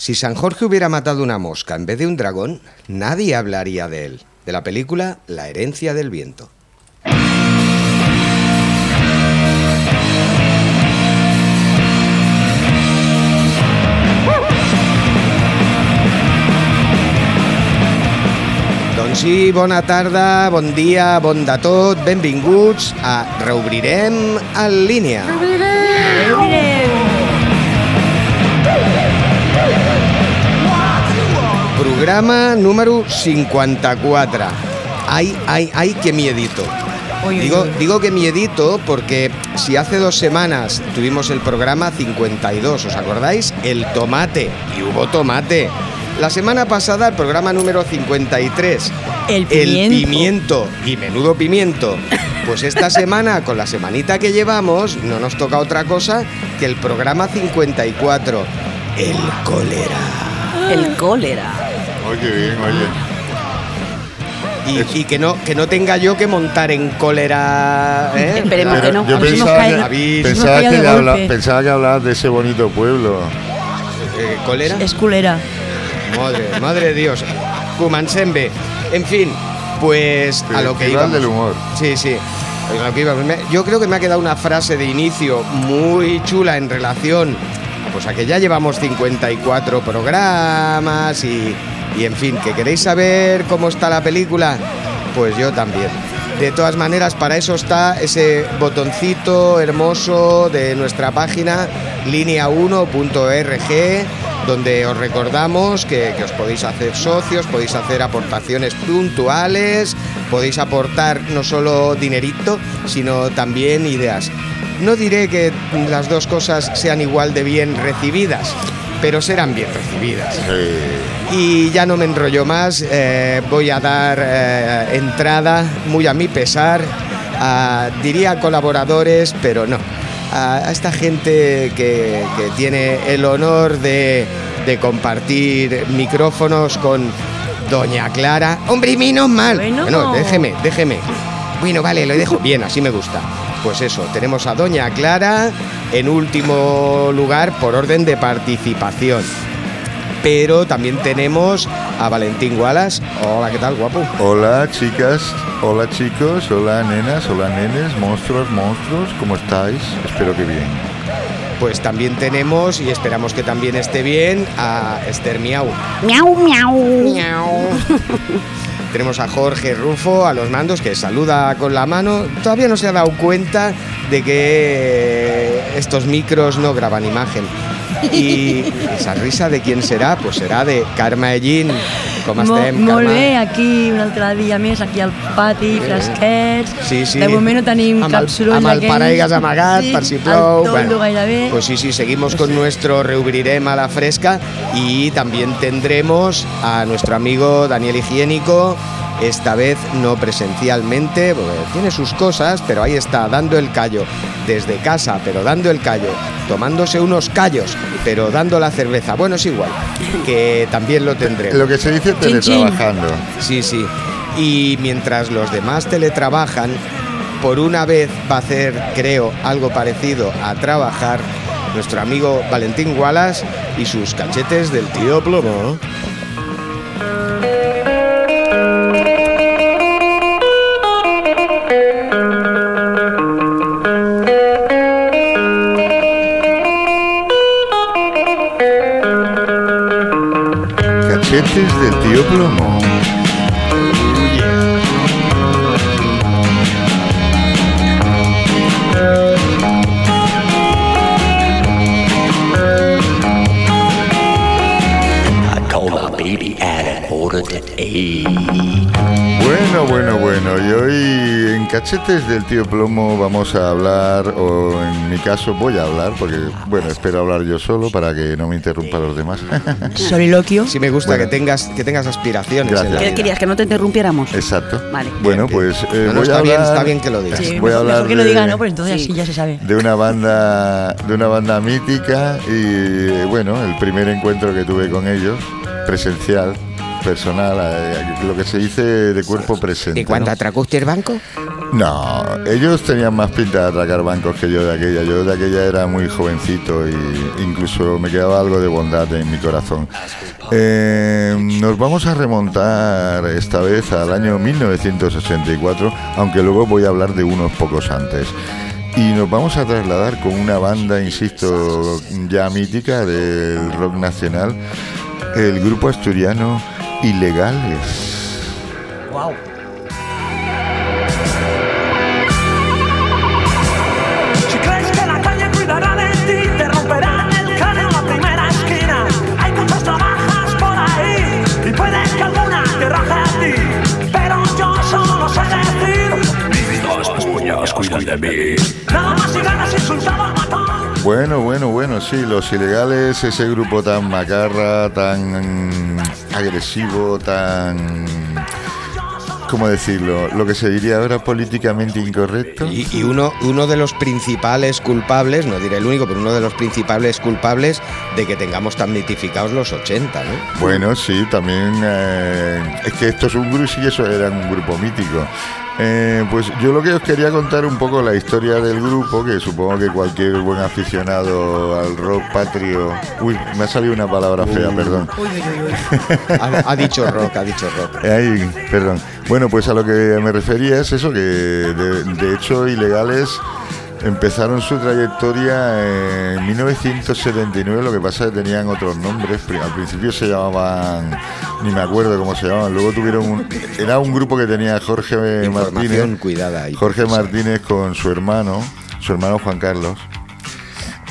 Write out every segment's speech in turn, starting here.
Si San Jorge hubiera matado una mosca en vez de un dragón, nadie hablaría de él. De la película La herencia del viento. Doncs sí, bona tarda, bon dia, bon de tot, benvinguts a Reobrirem en línia. Programa número 54. Ay, ay, ay, que miedito. Uy, uy, Digo, uy. digo que miedito porque si hace dos semanas tuvimos el programa 52, ¿os acordáis? El tomate, y hubo tomate. La semana pasada el programa número 53, El el pimiento. pimiento, y menudo pimiento. Pues esta semana, con la semanita que llevamos, no nos toca otra cosa que el programa 54, el cólera. El cólera. Oye, bien, oye. Y, y que no que no tenga yo que montar en cólera. ¿eh? Esperemos Pero que no. yo pensaba, que, pensaba, que habla- pensaba que hablabas de ese bonito pueblo. Eh, ¿Cólera? Es culera. Madre, madre de Dios. Kumansembe. En fin, pues a lo que íbamos. del humor. Sí, sí. A lo que íbamos. Me- Yo creo que me ha quedado una frase de inicio muy chula en relación pues a que ya llevamos 54 programas y, y en fin, que queréis saber cómo está la película, pues yo también. De todas maneras, para eso está ese botoncito hermoso de nuestra página línea1.org donde os recordamos que, que os podéis hacer socios, podéis hacer aportaciones puntuales, podéis aportar no solo dinerito, sino también ideas. No diré que las dos cosas sean igual de bien recibidas, pero serán bien recibidas. Sí. Y ya no me enrollo más, eh, voy a dar eh, entrada, muy a mi pesar, a, diría colaboradores, pero no, a, a esta gente que, que tiene el honor de, de compartir micrófonos con Doña Clara. Hombre, y menos mal. Bueno. déjeme, déjeme. Bueno, vale, lo dejo bien, así me gusta. Pues eso, tenemos a Doña Clara en último lugar por orden de participación pero también tenemos a Valentín Wallace. Hola, ¿qué tal, guapo? Hola, chicas. Hola, chicos. Hola, nenas. Hola, nenes. Monstruos, monstruos. ¿Cómo estáis? Espero que bien. Pues también tenemos, y esperamos que también esté bien, a Esther Miau. Miau, miau. Miau. tenemos a Jorge Rufo a los mandos que saluda con la mano. Todavía no se ha dado cuenta de que estos micros no graban imagen. Y esa risa de quién será, pues será de Karma Ellín. Com Mo- estem, Molt Carme? bé, aquí un altre dia més, aquí al pati, Bé. fresquets. Sí, sí. De moment no tenim amb cap el, soroll amb el paraigues amagat Sí, per si el plou. toldo gairebé. Pues sí, sí, seguimos con nuestro Reubrirem a la fresca y también tendremos a nuestro amigo Daniel Higiénico, esta vez no presencialmente, porque tiene sus cosas, pero ahí está, dando el callo, desde casa, pero dando el callo, tomándose unos callos, pero dando la cerveza. Bueno, es igual, que también lo tendremos. Lo que se dice teletrabajando. Sí, sí. Y mientras los demás teletrabajan, por una vez va a hacer, creo, algo parecido a trabajar nuestro amigo Valentín Wallace y sus cachetes del tío plomo. Cachetes del tío Plomo. Bueno, bueno, bueno. Y hoy en Cachetes del tío Plomo vamos a hablar, o en mi caso voy a hablar, porque, bueno, espero hablar yo solo para que no me interrumpan los demás. Soliloquio. Sí me gusta Bueno. que tengas que tengas aspiraciones. Gracias. en la ¿Qué vida. querías? ¿Que no te interrumpiéramos? Exacto. Vale. Bueno, Bien, bien. pues eh, No, no, voy está a bien, hablar- está bien que lo digas. Sí, voy a hablar mejor que lo diga, ¿no? Pues entonces Sí. así ya se sabe. de una banda de una banda mítica y bueno el primer encuentro que tuve con ellos presencial personal, lo que se dice de cuerpo presente. ¿Y cuando ¿no? atracó usted el banco? No, ellos tenían más pinta de atracar bancos que yo de aquella. Yo de aquella era muy jovencito y incluso me quedaba algo de bondad en mi corazón. Eh, nos vamos a remontar esta vez al año 1984, aunque luego voy a hablar de unos pocos antes. Y nos vamos a trasladar con una banda, insisto, ya mítica del rock nacional, el grupo asturiano Ilegales. Si crees que la calle cuidará de ti, te romperán el cráneo en la primera esquina. Hay muchas navajas por ahí y puede que alguna te raje a ti. Pero yo solo sé decir: Los puños cuidan de mí. Nada más y ganas insultado. Bueno, bueno, bueno, sí, los ilegales, ese grupo tan macarra, tan agresivo, tan... ¿Cómo decirlo? Lo que se diría ahora políticamente incorrecto. Y, y uno, uno de los principales culpables, no diré el único, pero uno de los principales culpables de que tengamos tan mitificados los 80, ¿no? Bueno, sí, también eh, es que esto es un grupo, sí, eso era un grupo mítico. Eh, pues yo lo que os quería contar un poco la historia del grupo, que supongo que cualquier buen aficionado al rock patrio... Uy, me ha salido una palabra fea, perdón. Ha, ha dicho rock, ha dicho rock. Ay, perdón. Bueno, pues a lo que me refería es eso, que de, de hecho ilegales empezaron su trayectoria en 1979, lo que pasa es que tenían otros nombres, al principio se llamaban, ni me acuerdo cómo se llamaban, luego tuvieron un, era un grupo que tenía Jorge Martínez, cuidada Jorge. Martínez con su hermano, su hermano Juan Carlos.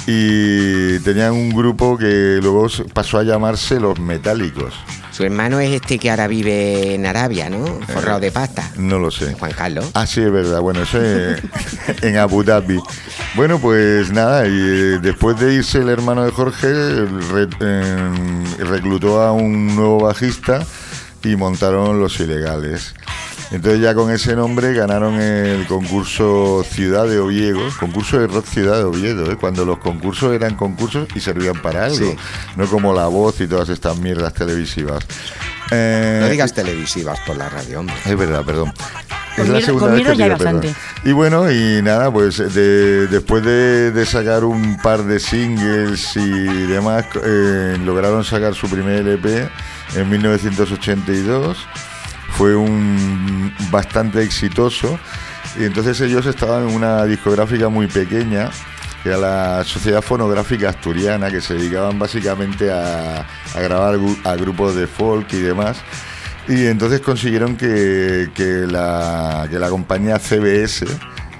Y tenían un grupo que luego pasó a llamarse Los Metálicos. Su hermano es este que ahora vive en Arabia, ¿no? Forrado de pasta. No lo sé. Juan Carlos. Ah, sí, es verdad. Bueno, eso es en Abu Dhabi. Bueno, pues nada, y eh, después de irse el hermano de Jorge, re- eh, reclutó a un nuevo bajista y montaron Los Ilegales. Entonces ya con ese nombre ganaron el concurso Ciudad de Oviedo, concurso de rock Ciudad de Oviedo, ¿eh? cuando los concursos eran concursos y servían para algo, Sí. no como La Voz y todas estas mierdas televisivas. Eh, No digas televisivas por la radio, hombre. es verdad, perdón. Con es la segunda con vez que perdón. bastante. Y bueno, y nada, pues de- después de, de sacar un par de singles y demás, eh, lograron sacar su primer LP en 1982. Fue un bastante exitoso. Y entonces ellos estaban en una discográfica muy pequeña, que era la Sociedad Fonográfica Asturiana, que se dedicaban básicamente a, a grabar a grupos de folk y demás. Y entonces consiguieron que, que la, que la compañía CBS,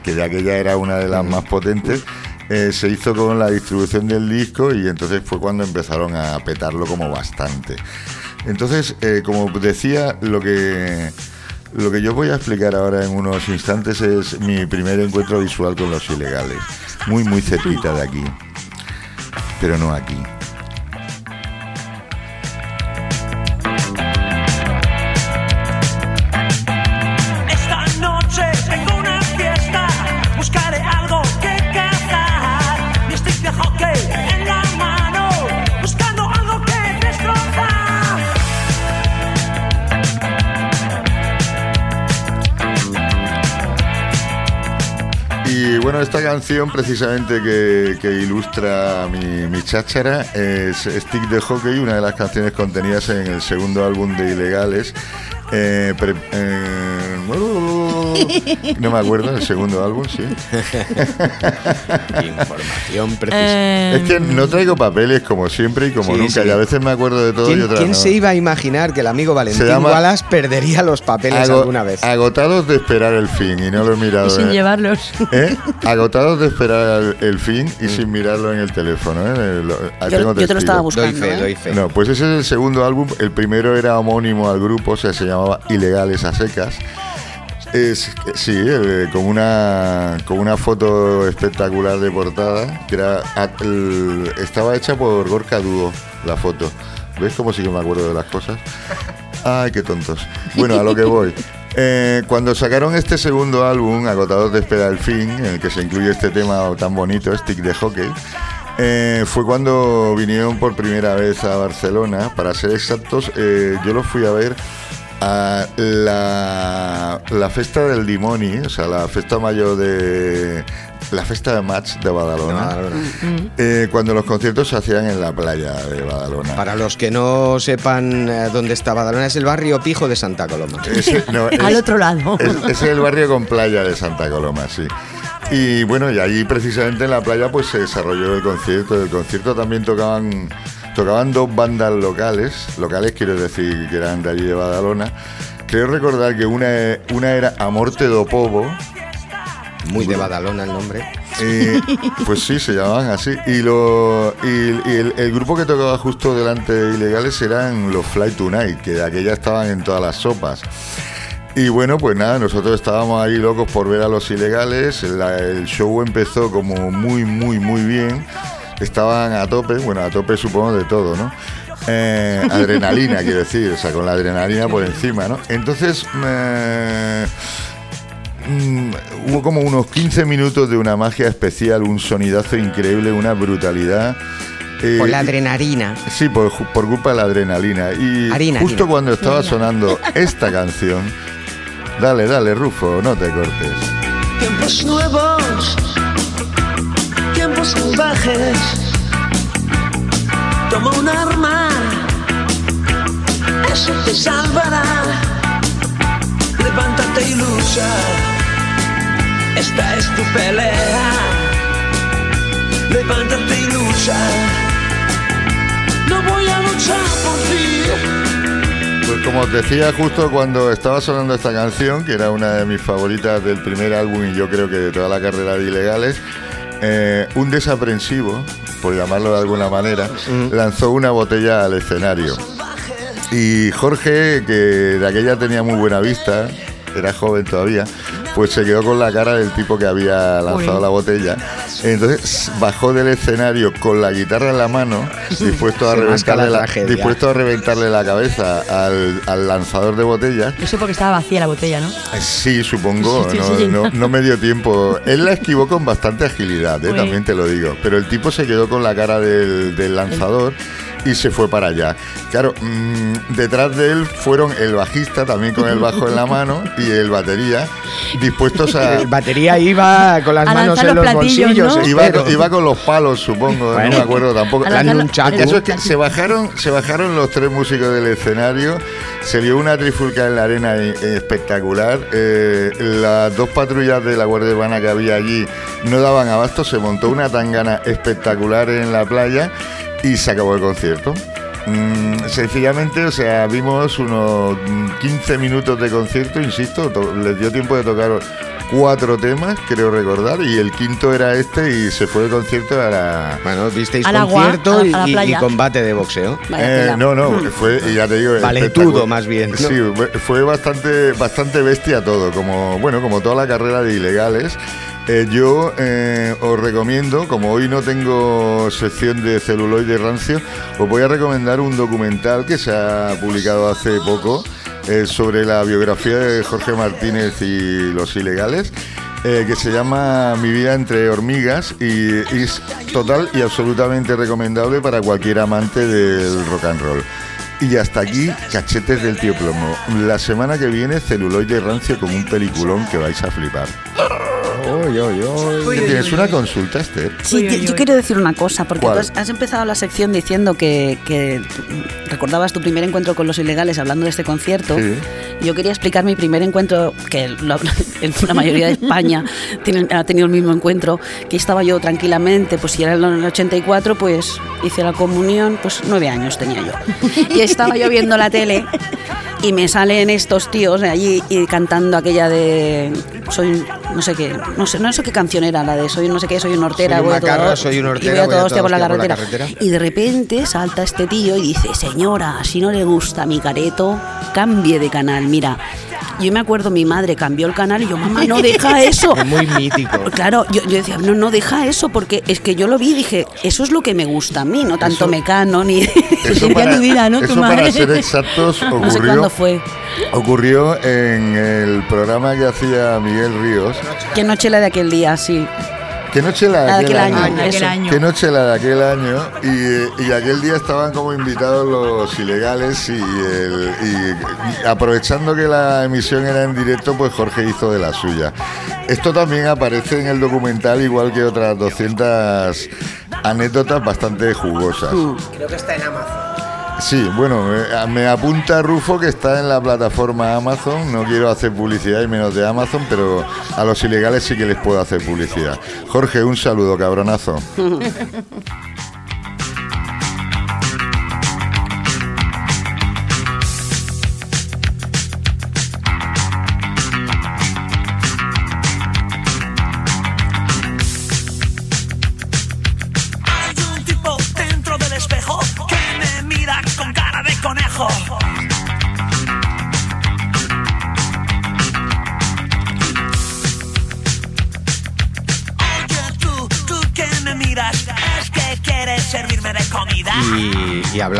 que de aquella era una de las más potentes, eh, se hizo con la distribución del disco y entonces fue cuando empezaron a petarlo como bastante. Entonces, eh, como decía, lo que, lo que yo voy a explicar ahora en unos instantes es mi primer encuentro visual con los ilegales. Muy, muy cerquita de aquí. Pero no aquí. Canción precisamente que, ilustra mi, mi cháchara es Stick de Hockey, una de las canciones contenidas en el segundo álbum de Ilegales. Eh, eh, no me acuerdo, el segundo álbum, sí. Información precisa. Eh, Es que no traigo papeles como siempre y como Sí, nunca, sí. y a veces me acuerdo de todo y ¿Quién, otras quién no. se iba a imaginar que el amigo Valentín Wallace perdería los papeles Ago- alguna vez? Agotados de esperar el fin, y no lo he mirado. y sin eh. llevarlos. ¿Eh? Agotados de esperar el, fin y sin mirarlo en el teléfono. ¿eh? Lo- ah, Yo, tengo yo te lo estaba Doy buscando. fe, ¿eh? doy fe. No, pues ese es el segundo álbum. El primero era homónimo al grupo, o sea, se llamaba Ilegales a secas. Es, sí, eh, con una con una foto espectacular de portada, que era el- estaba hecha por Gorka Dúo, la foto. ¿Ves cómo sí que me acuerdo de las cosas? Ay, qué tontos. Bueno, a lo que voy. Eh, cuando sacaron este segundo álbum, Agotados de Esperar el Fin, en el que se incluye este tema tan bonito, Stick de Hockey, eh, fue cuando vinieron por primera vez a Barcelona. Para ser exactos, eh, yo los fui a ver a la, la festa del Dimoni, o sea, la festa mayor de la festa de match de Badalona, eh, cuando los conciertos se hacían en la playa de Badalona. Para los que no sepan eh, dónde está Badalona, es el barrio pijo de Santa Coloma. Ese- no, Al es- otro lado. Es, ese es el barrio con playa de Santa Coloma, sí. Y bueno, y allí precisamente en la playa pues se desarrolló el concierto. El concierto también tocaban tocaban dos bandas locales, locales quiero decir que eran de allí de Badalona. Creo recordar que una, una era Amorte do Povo, Muy de Badalona el nombre. eh, pues sí, se llamaban así. Y, lo, y, y el, el grupo que tocaba justo delante de Ilegales eran los Fly Tonight, que de aquella estaban en todas las sopas. Y bueno, pues nada, nosotros estábamos ahí locos por ver a los ilegales. La- el show empezó como muy, muy, muy bien. Estaban a tope, bueno, a tope supongo de todo, ¿no? Eh, adrenalina, quiero decir, o sea, con la adrenalina por encima, ¿no? Entonces, eh, Mm, hubo como unos 15 minutos de una magia especial, un sonidazo increíble, una brutalidad. Eh, Por la adrenalina. Sí, por, por culpa de la adrenalina. Y Harina, justo harina. cuando estaba sonando esta canción, dale, dale, Rufo, no te cortes. Tiempos nuevos, Toma un arma, eso te salvará. Levántate y lucha, esta es tu pelea. Levántate y lucha, no voy a luchar por ti. Pues como os decía justo cuando estaba sonando esta canción, que era una de mis favoritas del primer álbum y yo creo que de toda la carrera de Ilegales, eh, un desaprensivo, por llamarlo de alguna manera, lanzó una botella al escenario. Y Jorge, que de aquella tenía muy buena vista, era joven todavía, pues se quedó con la cara del tipo que había lanzado la botella. Entonces bajó del escenario con la guitarra en la mano, dispuesto a la reventarle la, dispuesto a reventarle la cabeza al, al lanzador de botellas. Eso porque estaba vacía la botella, ¿no? Eh, Sí, supongo, Sí, sí, no, sí. no- no me dio tiempo. Él la esquivó con bastante agilidad, eh, también te lo digo. Pero el tipo se quedó con la cara del, del lanzador y se fue para allá. Claro, mm, detrás de él fueron el bajista, también con el bajo en la mano, y el batería, dispuestos a... El batería iba con las A manos en los los bolsillos. ¿no? Iba, con- iba con los palos, supongo, Bueno. no me acuerdo tampoco. Nunchaku. el- Eso es que se bajaron, se bajaron los tres músicos del escenario, se vio una trifulca en la arena eh, espectacular. eh, las dos patrullas de la Guardia Urbana que había allí no daban abasto, se montó una tangana espectacular en la playa y se acabó el concierto. Mm, sencillamente, o sea, vimos unos mm, 15 minutos de concierto, insisto, to- les dio tiempo de tocar cuatro temas, creo recordar, y el quinto era este y se fue el concierto a la, Bueno, visteis concierto a la- y- a la y, y playa. combate de boxeo. Eh, no, no, fue, y ya te digo, Valetudo, más bien, ¿no? Sí, fue- fue bastante, bastante bestia todo, como bueno, como toda la carrera de ilegales. Eh, yo eh, os recomiendo, como hoy no tengo sección de celuloide rancio, os voy a recomendar un documental que se ha publicado hace poco eh, sobre la biografía de Jorge Martínez y los ilegales. que se llama Mi vida entre hormigas y es total y absolutamente recomendable para cualquier amante del rock and roll. Y hasta aquí, cachetes del tío plomo. La semana que viene, celuloide rancio con un peliculón que vais a flipar. ¿Qué tienes una consulta, Esther? Sí, yo- quiero decir una cosa, porque has, has empezado la sección diciendo que, recordabas tu primer encuentro con los ilegales hablando de este concierto. Sí. Yo quería explicar mi primer encuentro, que lo- en la mayoría de España tienen- ha tenido el mismo encuentro, que estaba yo tranquilamente, pues si era en el 84, pues hice la comunión, pues nueve años tenía yo. Y estaba yo viendo la tele y me salen estos tíos de allí y cantando aquella de soy no sé qué no sé no sé qué canción era la de soy no sé qué soy un hortera Soy un voy a todo- macarra, soy un hortera, y voy a todo hostia por la carretera. carretera. y de repente salta este tío y dice señora si no le gusta mi careto cambie de canal mira yo me acuerdo mi madre cambió el canal y yo mamá no deja eso Es muy mítico. Claro, yo, yo decía, no, no, deja eso, porque es que yo lo vi y dije, eso es lo que me gusta a mí, no tanto Eso- mecano ni... Eso tu vida, ¿no? Tu para madre. ser exactos ocurrió, no sé cuándo fue. ocurrió en el programa que hacía Miguel Ríos. ¿Qué noche la de aquel día? Sí. Que noche la de La de aquel, aquel año. año, aquel eso. año. Que noche la de aquel año y, y aquel día estaban como invitados los ilegales y, el- y aprovechando que la emisión era en directo, pues Jorge hizo de la suya. Esto también aparece en el documental igual que otras 200 anécdotas bastante jugosas. Creo que está en Amazon. Sí, bueno, me, apunta Rufo que está en la plataforma Amazon. No quiero hacer publicidad y menos de Amazon, pero a los ilegales sí que les puedo hacer publicidad. Jorge, un saludo, cabronazo.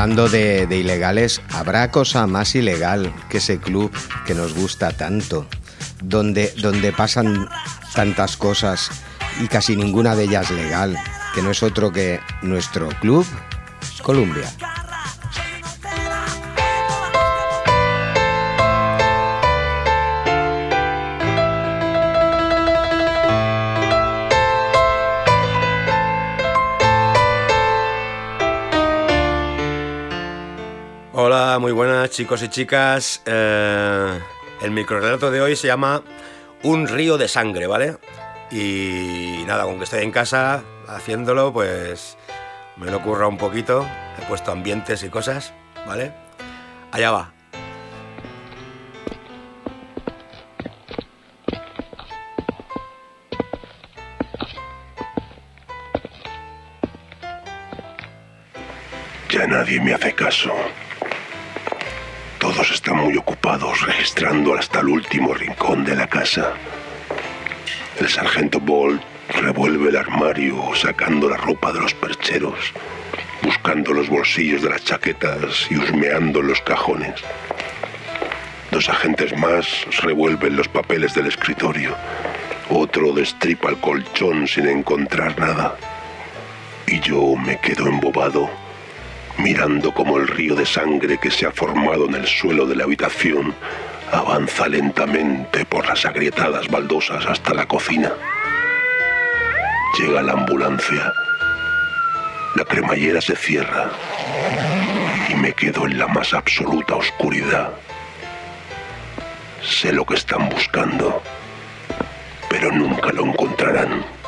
hablando de, de ilegales, ¿habrá cosa más ilegal que ese club que nos gusta tanto? Donde, donde pasan tantas cosas y casi ninguna de ellas legal, que no es otro que nuestro club Columbia. Hola, muy buenas chicos y chicas. Eh, el microrelato de hoy se llama Un río de sangre, ¿vale? Y nada, con que estoy en casa haciéndolo, pues me lo ocurra un poquito. He puesto ambientes y cosas, ¿vale? Allá va. Ya nadie me hace caso. Todos están muy ocupados registrando hasta el último rincón de la casa. El sargento Bolt revuelve el armario sacando la ropa de los percheros, buscando los bolsillos de las chaquetas y husmeando los cajones. Dos agentes más revuelven los papeles del escritorio. Otro destripa el colchón sin encontrar nada. Y yo me quedo embobado mirando como el río de sangre que se ha formado en el suelo de la habitación avanza lentamente por las agrietadas baldosas hasta la cocina. Llega la ambulancia. La cremallera se cierra y me quedo en la más absoluta oscuridad. Sé lo que están buscando, pero nunca lo encontrarán.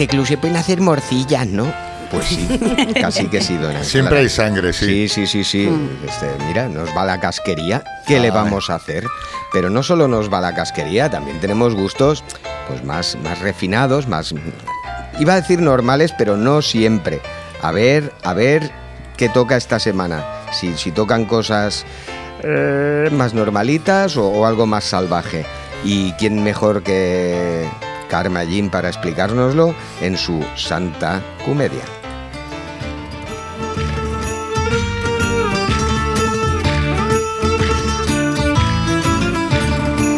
Este club se pueden hacer morcillas, ¿no? Pues sí, casi que sí, don Ángel. Siempre hay sangre, sí. Sí, sí, sí, sí. Este, mira, nos va la casquería. ¿Qué le vamos a hacer? Pero no solo nos va la casquería, también tenemos gustos pues más, más refinados, más... Iba a decir normales, pero no siempre. A ver, a ver qué toca esta semana. Si, si tocan cosas eh, más normalitas o, o algo más salvaje. ¿Y quién mejor que Karma Jim para explicárnoslo en su Santa Comedia?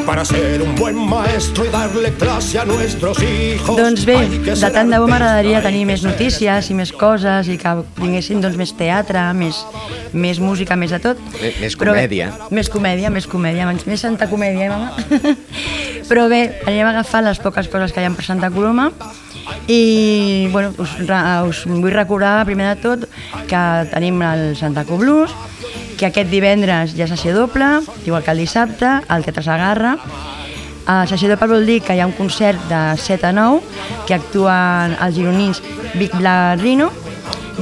Para ser un buen maestro y darle clase a nuestros hijos. Doncs bé, de tant de bo m'agradaria tenir que més notícies i més coses i que vinguessin doncs, més teatre, més, més música, més de tot. Més- més Però comèdia. més comèdia, més comèdia, més, més Santa Comèdia, eh, mama? Però bé, anem a agafar les poques coses que hi ha per Santa Coloma i bueno, us, us vull recordar primer de tot que tenim el Santa Co Blues, que aquest divendres hi ha sessió doble, igual que el dissabte, al Teatre Sagarra, a sessió doble vol dir que hi ha un concert de 7 a 9 que actuen els gironins Big Black Rino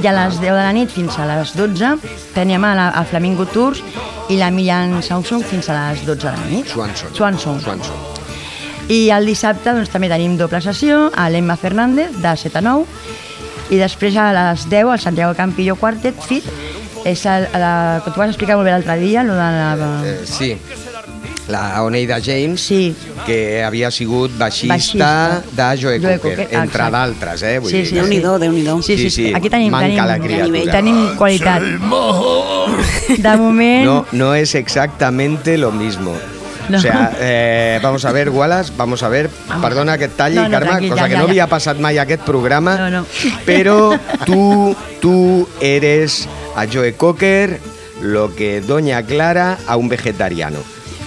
i a les 10 de la nit fins a les 12 teníem a, la, a Flamingo Tours i la Millan Samsung fins a les 12 de la nit. Swanson. Swanson. Swanson. I el dissabte doncs, també tenim doble sessió a l'Emma Fernández de 7 a 9 i després a les 10 al Santiago Campillo Quartet Fit és el, la, que tu vas explicar molt bé l'altre dia, lo de la, Eh, sí. la Oneida James, Sí. que havia sigut baixista, Baixista. de Joe Joe Cocker, Cocker, entre d'altres, eh? Vull Sí, dir sí, que- Déu-n'hi-do, Déu-n'hi-do. Sí, sí, Sí, sí. sí, Aquí tenim, manca tenim, la criatura. tenim qualitat. De moment, No, no es exactamente lo mismo. No. O sea, eh, vamos a ver, Wallace, vamos a ver, perdona que et talli, No, no, Carme, tranquil, cosa ja, que ja, no ja. havia passat mai a aquest programa, No, no. pero tú, tú eres a Joe Cocker lo que Doña Clara a un vegetariano.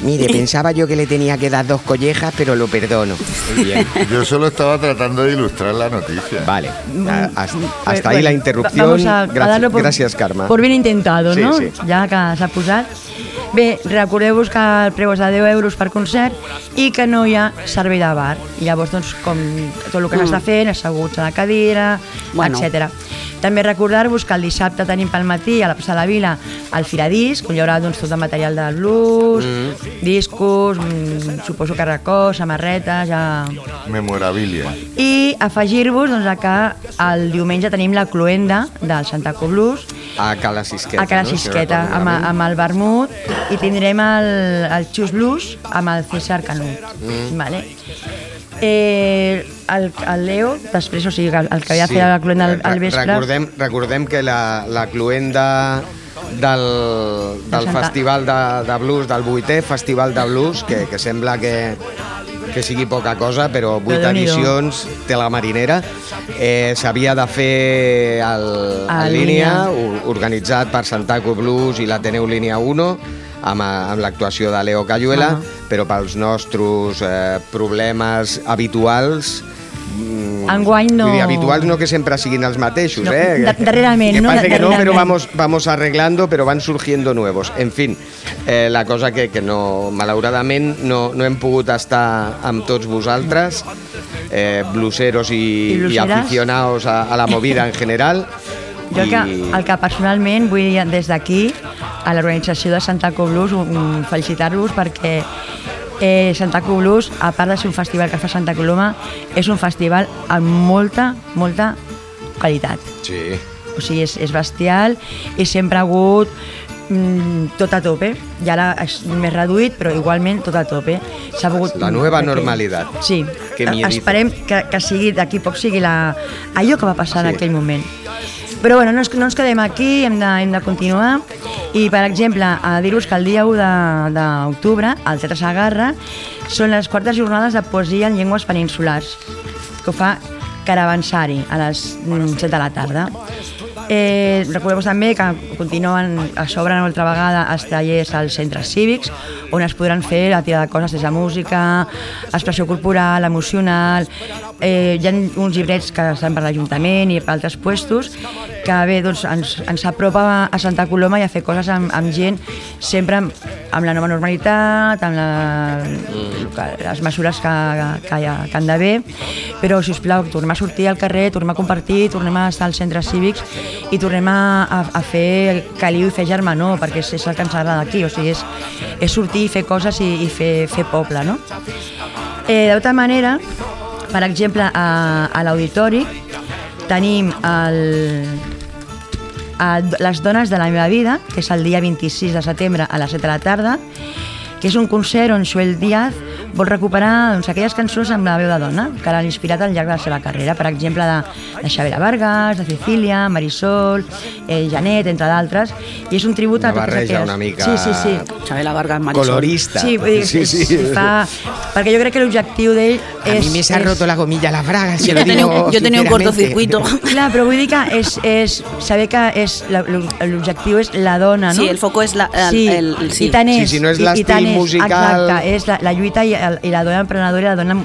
Mire, pensaba yo que le tenía que dar dos collejas, pero lo perdono. Muy bien. Yo solo estaba tratando de ilustrar la noticia. Vale, a- hasta, hasta Bueno, ahí la interrupción. Vamos a, a Gracias, darlo por, gracias, Carme. por bien intentado, Sí, no? sí. Ja que s'ha posat. Bé, recordeu-vos que el preu és de 10 euros per concert i que no hi ha servei de bar. I llavors, doncs, com tot el que s'està fent, asseguts a la cadira, Bueno. etc. També recordar-vos que el dissabte tenim pel matí a la plaça de la Vila el Firadisc, on hi haurà doncs, tot el material del blues, discos, mm, suposo que racó, samarretes, ja... Memorabilia. I afegir-vos doncs, que el diumenge tenim la cluenda del Santaco Blues A Cala Sisqueta. a Cala no? Si Sisqueta recordo amb, amb el vermut i tindrem el, el Xus Blues amb el César Canut. Mm. Vale. Eh, el, el Leo, després, o sigui, el, el que havia Sí. fet la cluenda al, al vespre... Recordem, recordem que la, la cluenda del, del festival de, de blues, del vuitè festival de blues, que, que sembla que, que sigui poca cosa, però vuit edicions té la marinera. Eh, S'havia de fer el, A línia, línia. organitzat per Santaco Blues i l'Ateneu Línia 1, amb, amb l'actuació de Leo Cayuela, Ah. però pels nostres eh, problemes habituals Enguany no- dir, habituals no que sempre siguin els mateixos, No, eh? da- darrerament, que no? parece que no, Darrerament. vamos, vamos arreglando, pero van surgiendo nuevos. En fin, eh, la cosa que, que no, malauradament no, no hem pogut estar amb tots vosaltres, eh, bluseros i, I i aficionados a, a la movida en general. Jo el que, el que personalment vull dir des d'aquí a l'organització de Santaco Blues um, felicitar-vos perquè eh, Santaco Blues, a part de ser un festival que fa Santa Coloma, és un festival amb molta, molta qualitat. Sí. O sigui, és, és bestial i sempre ha hagut mm, tot a tope. I ara és més reduït, però igualment tot a tope. S'ha pogut... La nueva perquè- normalidad. Sí. Que. Esperem que, que sigui d'aquí poc sigui la, allò que va passar Sí. en aquell moment. Però bueno, no ens, no ens quedem aquí, hem de, hem de continuar. I, per exemple, a dir-vos que el dia 1 de- d'octubre, al Teatre Sagarra, són les quartes jornades de poesia en llengües peninsulars, que ho fa Caravansari, a les mm, 7 de la tarda. Eh, recordeu també que continuen, s'obren una altra vegada els tallers als centres cívics, on es podran fer la tira de coses des de música, expressió corporal, emocional... Eh, hi ha uns llibrets que estan per l'Ajuntament i per altres puestos que bé, doncs, ens, ens apropa a Santa Coloma i a fer coses amb, amb gent sempre amb, amb la nova normalitat, amb la, que, les mesures que, que, ha, que han d'haver, però, si us plau, tornem a sortir al carrer, tornem a compartir, tornem a estar als centres cívics i tornem a, a, a fer caliu i fer germanor, perquè és, és el que ens agrada aquí, o sigui, és, és sortir i fer coses i, i fer, fer poble, no? Eh, D'altra manera, per exemple, a, a l'auditori tenim el, a Les dones de la meva vida, que és el dia 26 de setembre a les 7 de la tarda, que és un concert on Joel Díaz vol recuperar doncs, aquelles cançons amb la veu de dona que l'han inspirat al llarg de la seva carrera, per exemple de, de Xaviera Vargas, de Cecília, Marisol, eh, Janet, entre d'altres, i és un tribut Una a totes aquelles... una mica Sí, sí, sí. Xabela Vargas, Marisol. Colorista. Sí, vull dir, sí, sí. Fa, perquè jo crec que l'objectiu d'ell és... A mí me se ha és- roto la gomilla las bragas. se Yo lo digo yo he tenido un cortocircuito. Clar, però vull dir que és, és saber que és la- l'objectiu és la dona, no? Sí, el foco és la- el- sí, el- el- sí. i tant és. Sí, si no és l'estil musical- Exacte, és la, la lluita i, i la dona emprenedora i la dona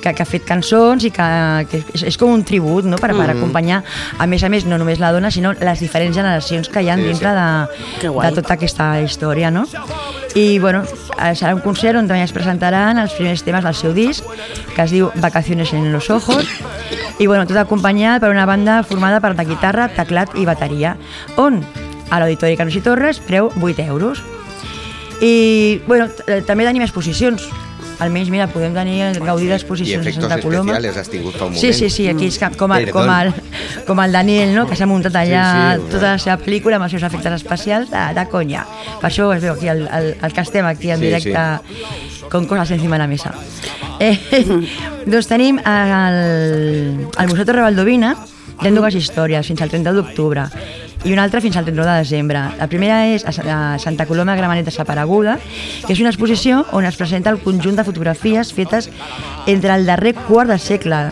que, que ha fet cançons i que, que és, és com un tribut, no?, per, per Mm. acompanyar, a més a més, no només la dona, sinó les diferents generacions que hi ha Sí, dintre sí. de, de tota aquesta història, no? I, bueno, eh, serà un concert on també es presentaran els primers temes del seu disc, que es diu Vacaciones en los ojos, i, bueno, tot acompanyat per una banda formada per de guitarra, teclat i bateria, on a l'Auditori Canós i Torres preu 8 euros. I, bueno, eh, també tenim exposicions. Almenys, mira, podem tenir, gaudir I d'exposicions a efectos Santa Coloma. especiales has tingut fa un moment. Sí, sí, sí, aquí és com, el, com, el, com el Daniel, no? que s'ha muntat allà Sí, sí, tota la seva pel·lícula amb els seus efectes especials de, de conya. Per això es veu aquí el, el, el que estem aquí en Sí, directe con coses encima de la mesa. Eh, doncs tenim el, el Museu Torre Valdovina, ha dues històries, fins al 30 d'octubre, i una altra fins al 31 de desembre. La primera és a Sa- a Santa Coloma Gramenet desapareguda, que és una exposició on es presenta el conjunt de fotografies fetes entre el darrer quart del segle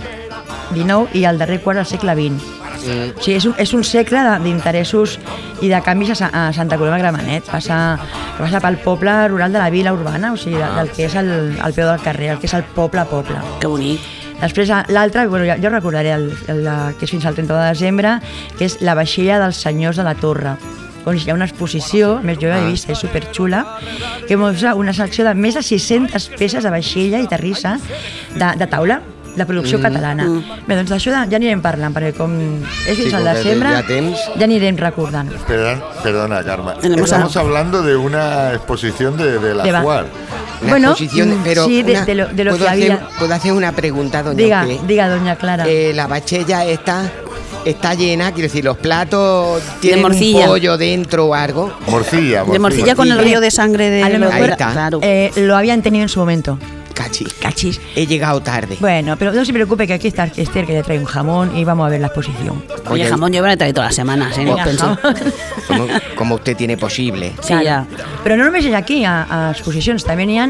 XIX i el darrer quart del segle XX. Mm. Sigui, és un, és un segle de- d'interessos i de canvis a, a Santa Coloma Gramenet. Passa, passa pel poble rural de la vila urbana, o sigui, de, del que és el, el peu del carrer, el que és el poble a poble. Que bonic. Després a- l'altre, bueno, ja, jo recordaré el, el, de- que és fins al 30 de desembre, que és la vaixella dels senyors de la Torre. On hi ha una exposició, més jo ja he vist, és superxula, que mostra una selecció de més de 600 peces de vaixella i terrissa de, de taula, de producció Mm. catalana. Bé, doncs d'això ja, anirem parlant, perquè com és fins Sí, que desembre, ja temps. ja anirem recordant. Perdón, perdona. Tenemos Estamos hablando de una exposición de, de la De Juar. Una Bueno, exposición, mm, pero sí, de- una- de lo- de lo ¿puedo que hacer, había. ¿Puedo hacer una pregunta, doña Diga, diga, doña Clara. Eh, la bachella está, está llena, quiero decir, los platos tienen un morcilla. pollo dentro o algo. Morcilla, De morcilla con el Morcilla. río de sangre de A lo mejor, está. Claro. eh, lo habían tenido en su momento. Cachis. Cachis. He llegado tarde. Bueno, pero no se preocupe que aquí está Esther que le trae un jamón y vamos a ver la exposición. Oye, Oye, jamón yo me lo traído todas las semanas, ¿eh? Como, como usted tiene posible. Sí, ja. Però no només és aquí, a, a exposicions, també n'hi ha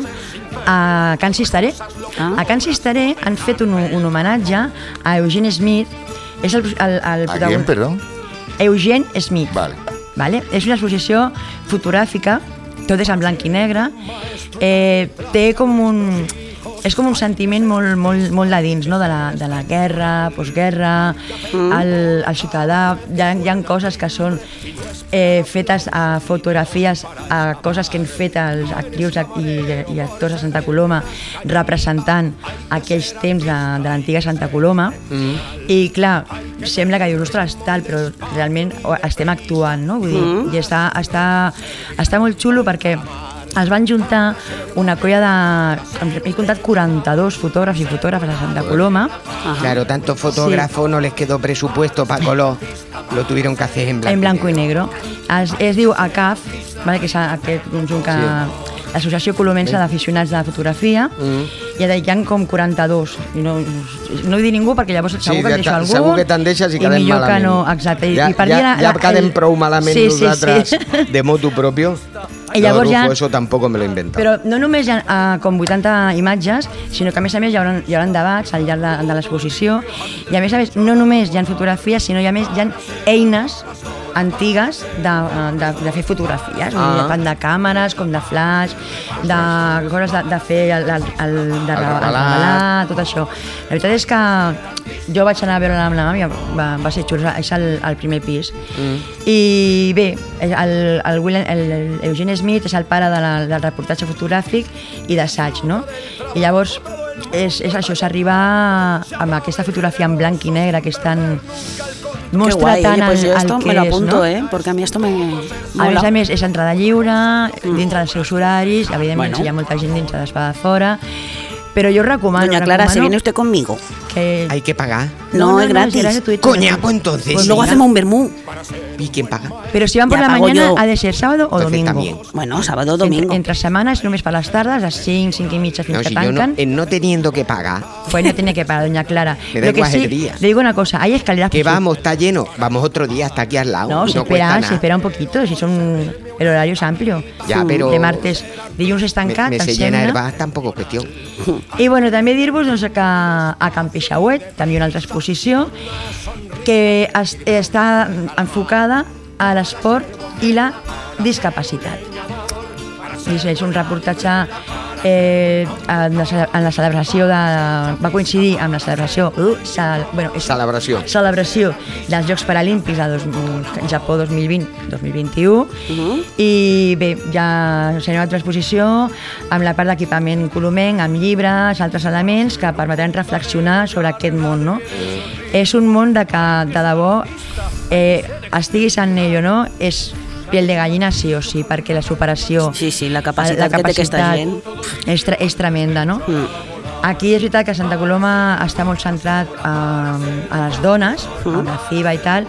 a Can Cisteré. Ah. A Can Cisteré han fet un, un homenatge a Eugene Smith. És el, el, el ¿A quién, perdón? Eugene Smith. Vale. Vale? És una exposició fotogràfica, tot és en blanc i negre. Eh, té com un... És com un sentiment molt, molt, molt de dins, no? de, la, de la guerra, postguerra, mm. el, el ciutadà... Hi ha, hi ha coses que són eh, fetes a fotografies, a coses que han fet els actrius i, i actors de Santa Coloma representant aquells temps de, de l'antiga Santa Coloma mm. i clar, sembla que dius, ostres, tal, però realment estem actuant, no? Vull dir, mm. i està, està, està molt xulo perquè es van juntar una colla de... He comptat 42 fotògrafs i fotògrafes a Santa Coloma. Claro, tantos fotógrafos no les quedó presupuesto para color. Lo tuvieron que hacer en blanco. en blanco i negro. Es, es diu ACAF, vale, que és aquest conjunt que... L'Associació Colomensa d'Aficionats de Fotografia, Mm. i hi ha com 42. I no, no ho dic ningú perquè llavors segur que ja em deixo algú. segur que te'n deixes i quedem millor que malament. no, exacte. I, ja, i per ja, dir la- ja la- quedem el- prou malament sí, sí, nosaltres sí. de motu propio. I llavors ja- Eso tampoco me lo he inventado. Però no només hi ha uh, com 80 imatges, sinó que a més a més hi haurà, hi haurà debats al llarg de, de l'exposició i a més a més no només hi ha fotografies, sinó hi ha més hi ha eines antigues de, de, de fer fotografies, ah. Tant de càmeres com de flash, de coses de, de fer el, el, el, de, El el revelat. revelar, tot això. La veritat és que jo vaig anar a veure amb la mama va, va ser xulo, és el, el primer pis. Mm. I bé, el, el, William, el, el Eugene Smith és el pare de la, del reportatge fotogràfic i d'assaig, no? I llavors és, és això, s'arriba amb aquesta fotografia en blanc i negre que és tan... Qué Mostra guay, tant oye, pues el, yo que me lo és, apunto, no? ¿eh? Porque a mí esto me A més a més, és entrada lliure, dintre dels seus horaris, evidentment Bueno. si hi ha molta gent dintre d'espada fora, però jo recomano... Doña Clara, ¿se viene usted conmigo? que... Hay que pagar. No, es gratis. Coña, pues entonces. Pues sí. luego hacemos un vermú. ¿Y quién paga? Pero si van por Ya la mañana, yo. ha de ser sábado o Entonces domingo. también. Bueno, sábado, Entre, domingo. entre setmanes, només per les tardes, a 5, 5 i mitja, fins No, que yo no, en no teniendo que pagar, Pues no tiene que parar, doña Clara. Me da Lo que igual sí, el día. le digo una cosa, hay escaleras que vamos, está lleno. Vamos otro día, hasta aquí al lado. No, se cuesta espera, nada. se espera un poquito, si son el horario es amplio. Ja, però- De martes, dilluns és Me, me se llena el bar, tampoco es cuestión. I bueno, també dir-vos doncs, que a Can Peixauet també una altra exposició que es, està enfocada a l'esport i la discapacitat. I és- és un reportatge eh, en, la, ce- en la celebració de... va coincidir amb la celebració... Uh, cel, bueno, és, Celebració. celebració dels Jocs Paralímpics de dos, Japó 2020-2021 uh -huh. i bé, ja serà una altra exposició amb la part d'equipament colomenc, amb llibres, altres elements que permetran reflexionar sobre aquest món, no? És un món de que, de debò, eh, estiguis en ell o no, és piel de gallina sí o sí, perquè la superació... Sí, sí, la capacitat que té aquesta gent. És, tre- és tremenda, no? Mm. Aquí és veritat que Santa Coloma està molt centrat a, a les dones, Mm. amb la FIBA i tal,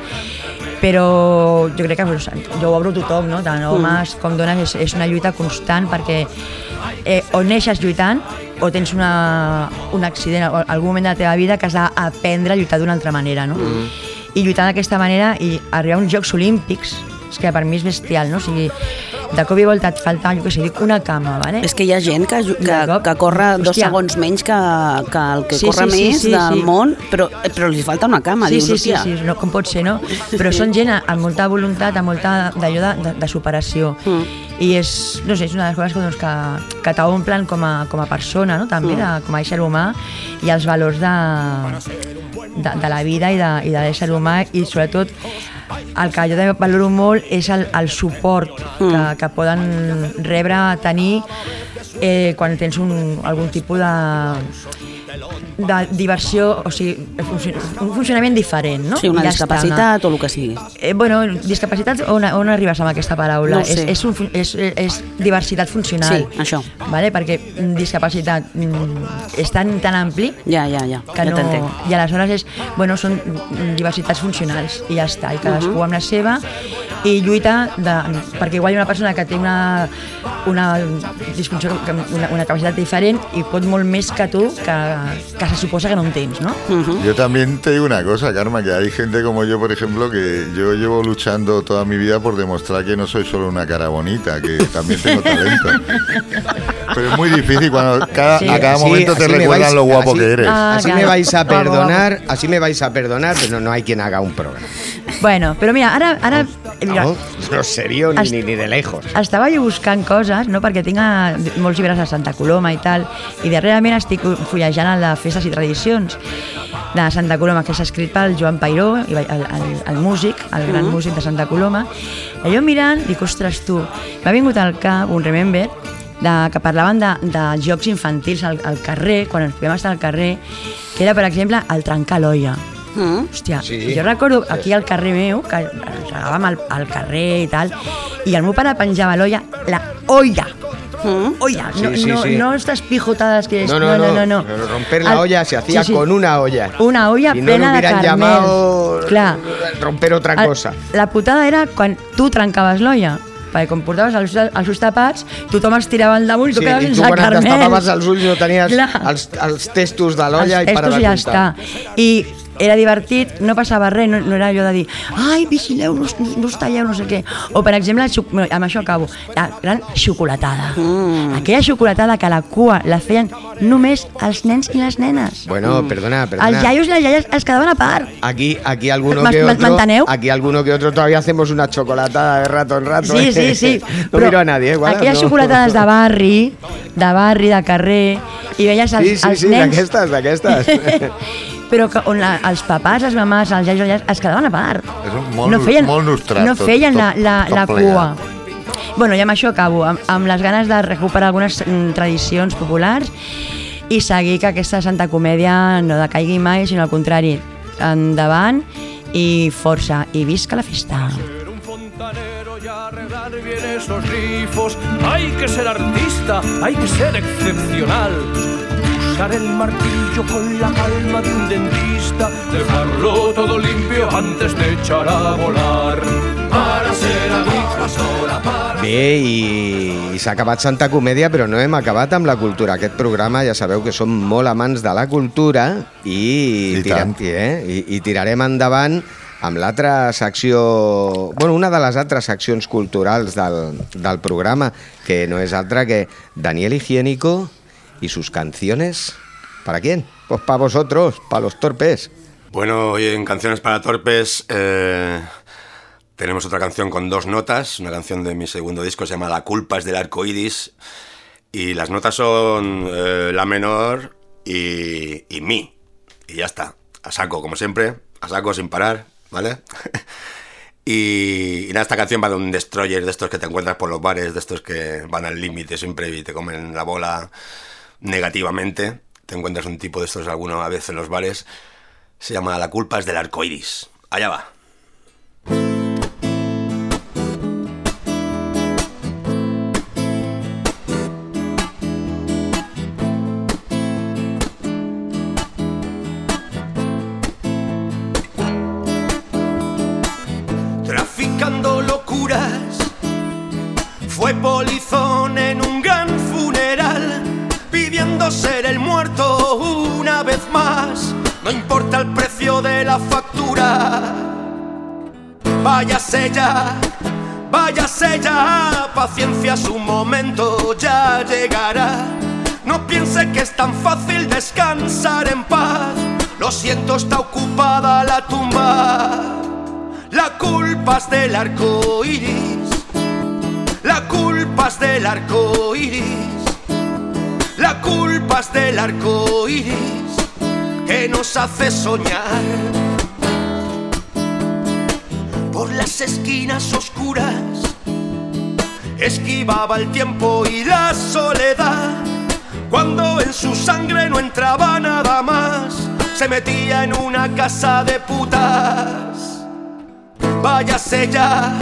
però jo crec que pues, jo ho obro a tothom, no? tant homes com dones, és, és una lluita constant perquè eh, o neixes lluitant o tens una, un accident o algun moment de la teva vida que has d'aprendre a lluitar d'una altra manera. No? I lluitar d'aquesta manera i arribar a uns Jocs Olímpics és que per mi és bestial, no? O sigui, de cop i volta et falta, jo què sé, dic, una cama, vale? És que hi ha gent que, que, cop, que corre dos hòstia. segons menys que, que el que Sí, corre sí, sí, més sí, del sí. món, però, però li falta una cama, sí, dius, sí, sí, hòstia. sí, no, com pot ser, no? Però són gent amb molta voluntat, amb molta d'allò de, de, de superació. Mm. I és, no sé, és una de les coses que, doncs, que, que t'omplen com, a, com a persona, no? també, Mm. de, com a ésser humà, i els valors de, de, de la vida i de, i de l'ésser humà, i sobretot el que jo també valoro molt és el, el suport Mm. que, que poden rebre, tenir eh, quan tens un, algun tipus de, de diversió, o sigui, un funcionament diferent, no? Sí, una ja està, discapacitat o el que sigui. Eh, bueno, discapacitat, on, on arribes amb aquesta paraula? No és, és, un, és, és diversitat funcional. Sí, això. Vale? Perquè discapacitat mm, és tan, tan ampli Ja, ja, ja, que ja no, i aleshores és, bueno, són diversitats funcionals i ja està, i cadascú Mhm. amb la seva i lluita de, perquè igual hi ha una persona que té una, una disfunció, una, una capacitat diferent i pot molt més que tu que, que se suposa que no en tens, no? Yo también te digo una cosa, Karma, que hay gente como yo, por ejemplo, que yo llevo luchando toda mi vida por demostrar que no soy solo una cara bonita, que también tengo talento. Pero es muy difícil cuando cada- a cada así- momento te recuerdan vais- lo guapo así- que eres. Ah, así claro. me vais a perdonar, así me vais a perdonar, pero no hay quien haga un programa. Bueno, però mira, ara mira, No, no serio ni, Est- ni, ni de lejos. estava jo buscant coses, no? perquè tinc eh, molts llibres de Santa Coloma i tal, i darrerament estic fullejant el de festes i tradicions de Santa Coloma, que s'ha escrit pel Joan Pairó, el, el, el músic, el gran Mhm. músic de Santa Coloma. I jo mirant, dic, ostres, tu, m'ha vingut al cap un remember de, que parlaven de, de jocs infantils al, al carrer, quan ens vam estar al carrer, que era, per exemple, el trencar l'olla. Mm. Hòstia, Sí. jo recordo aquí al carrer meu, que jugàvem al, al carrer i tal, i el meu pare penjava l'olla, la olla, Mm. olla, no, Sí, sí, no, sí. no estas pijotadas que es, No, no, no, no, no. pero romper la Al- olla se hacía sí, sí. con una olla. Una olla no plena lo de carmels. llamado Clar. romper otra El- cosa. La putada era quan tu trencaves l'olla, perquè quan portaves els, els ulls tapats, tothom es tirava al damunt i tu Sí, quedaves i tu sense quan et tapaves els ulls no tenies Clar. els, els testos de l'olla i para testos de i ja comptar. està. I era divertit, no passava res, no, no era allò de dir ai, vigileu, no, no us talleu, no sé què. O, per exemple, amb això acabo, la gran xocolatada. Mm. Aquella xocolatada que la cua la feien només els nens i les nenes. Bueno, perdona, Els perdona. iaios i les iaies es quedaven a part. Aquí, aquí alguno que otro, aquí alguno que otro todavía hacemos una chocolatada de rato en rato. Sí, ¿eh? sí, sí. no miro a nadie, ¿eh? Guada? Aquelles no. xocolatades de barri, de barri, de carrer, i veies els, Sí, sí, els sí, nens... d'aquestes, d'aquestes. però que on la, els papàs, les mamàs, els iaios, les es quedaven a part. És un molt, no feien, molt nostrat, no feien la, tot- la, tot la plegat. cua. Bueno, i amb això acabo, amb, amb les ganes de recuperar algunes mm, tradicions populars i seguir que aquesta Santa Comèdia no decaigui mai, sinó al contrari, endavant i força, i visca la festa. Ser un fontanero y arreglar bien esos grifos. Hay que ser artista, hay que ser excepcional. Usar el martillo con la calma de un dentista. Dejarlo todo limpio antes de echar a volar. Para ser agrícola, para Bé, i, i s'ha acabat Santa Comèdia, però no hem acabat amb la cultura. Aquest programa ja sabeu que som molt amants de la cultura i, I i, eh? I, i tirarem endavant amb l'altra secció... Bueno, una de les altres seccions culturals del, del programa, que no és altra que Daniel Higiénico y sus canciones. ¿Para quién? Pues para vosotros, para los torpes. Bueno, hoy en Canciones para Torpes eh, tenemos otra canción con dos notas, una canción de mi segundo disco, se llama La culpa es del arco iris, y las notas son eh, La menor y, y Mi, y ya está, a saco, como siempre, a saco sin parar, ¿vale? y, y nada, esta canción va de un destroyer de estos que te encuentras por los bares, de estos que van al límite siempre y te comen la bola negativamente. Te encuentras un tipo de estos alguna vez en los bares. Se llama La culpa es del arco iris. Allá va. Traficando locuras, fue polizón en un importa el precio de la factura. Váyase ya, váyase ya, paciencia, su momento ya llegará. No piense que es tan fácil descansar en paz. Lo siento, está ocupada la tumba. La culpa es del arco iris. La culpa es del arco iris. La culpa es del arco iris que nos hace soñar. Por las esquinas oscuras esquivaba el tiempo y la soledad. Cuando en su sangre no entraba nada más, se metía en una casa de putas. Váyase ya,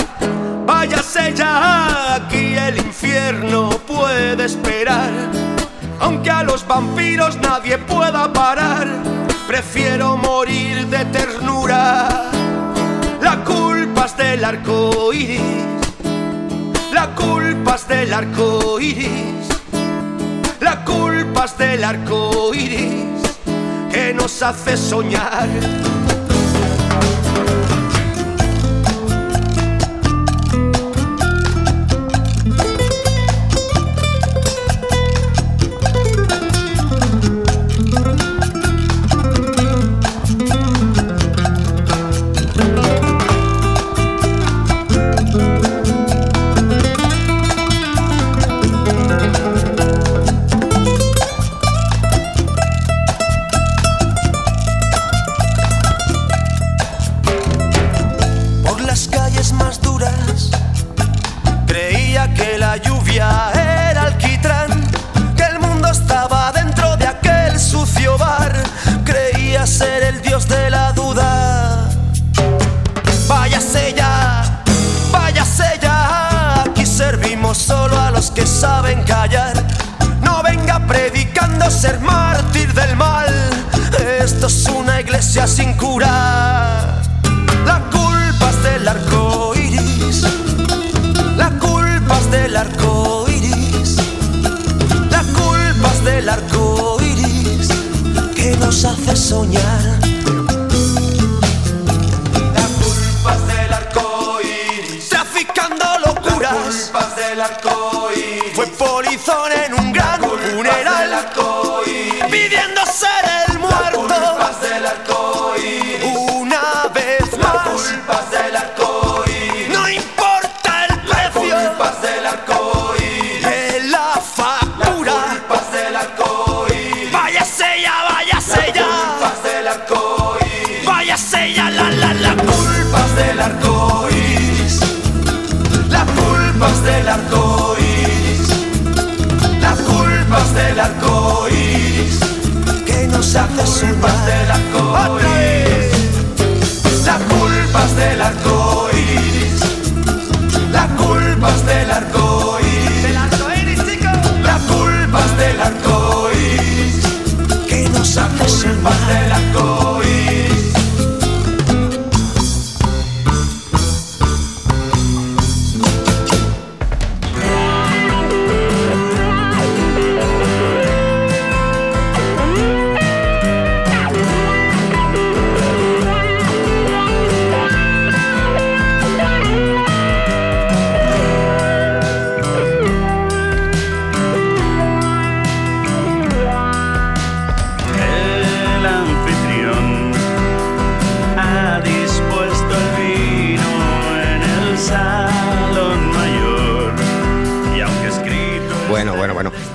váyase ya, aquí el infierno puede esperar. Aunque a los vampiros nadie pueda parar, prefiero morir de ternura. La culpa es del arco iris, la culpa es del arco iris, la culpa es del arco iris que nos hace soñar. Saben callar. No venga predicando ser mártir del mal. Esto es una iglesia sin curar. La culpa es del arco iris. La culpa es del arco iris. La culpa es del arco iris que nos hace soñar. Del arco polizón en un del arco iris que nos hace soñar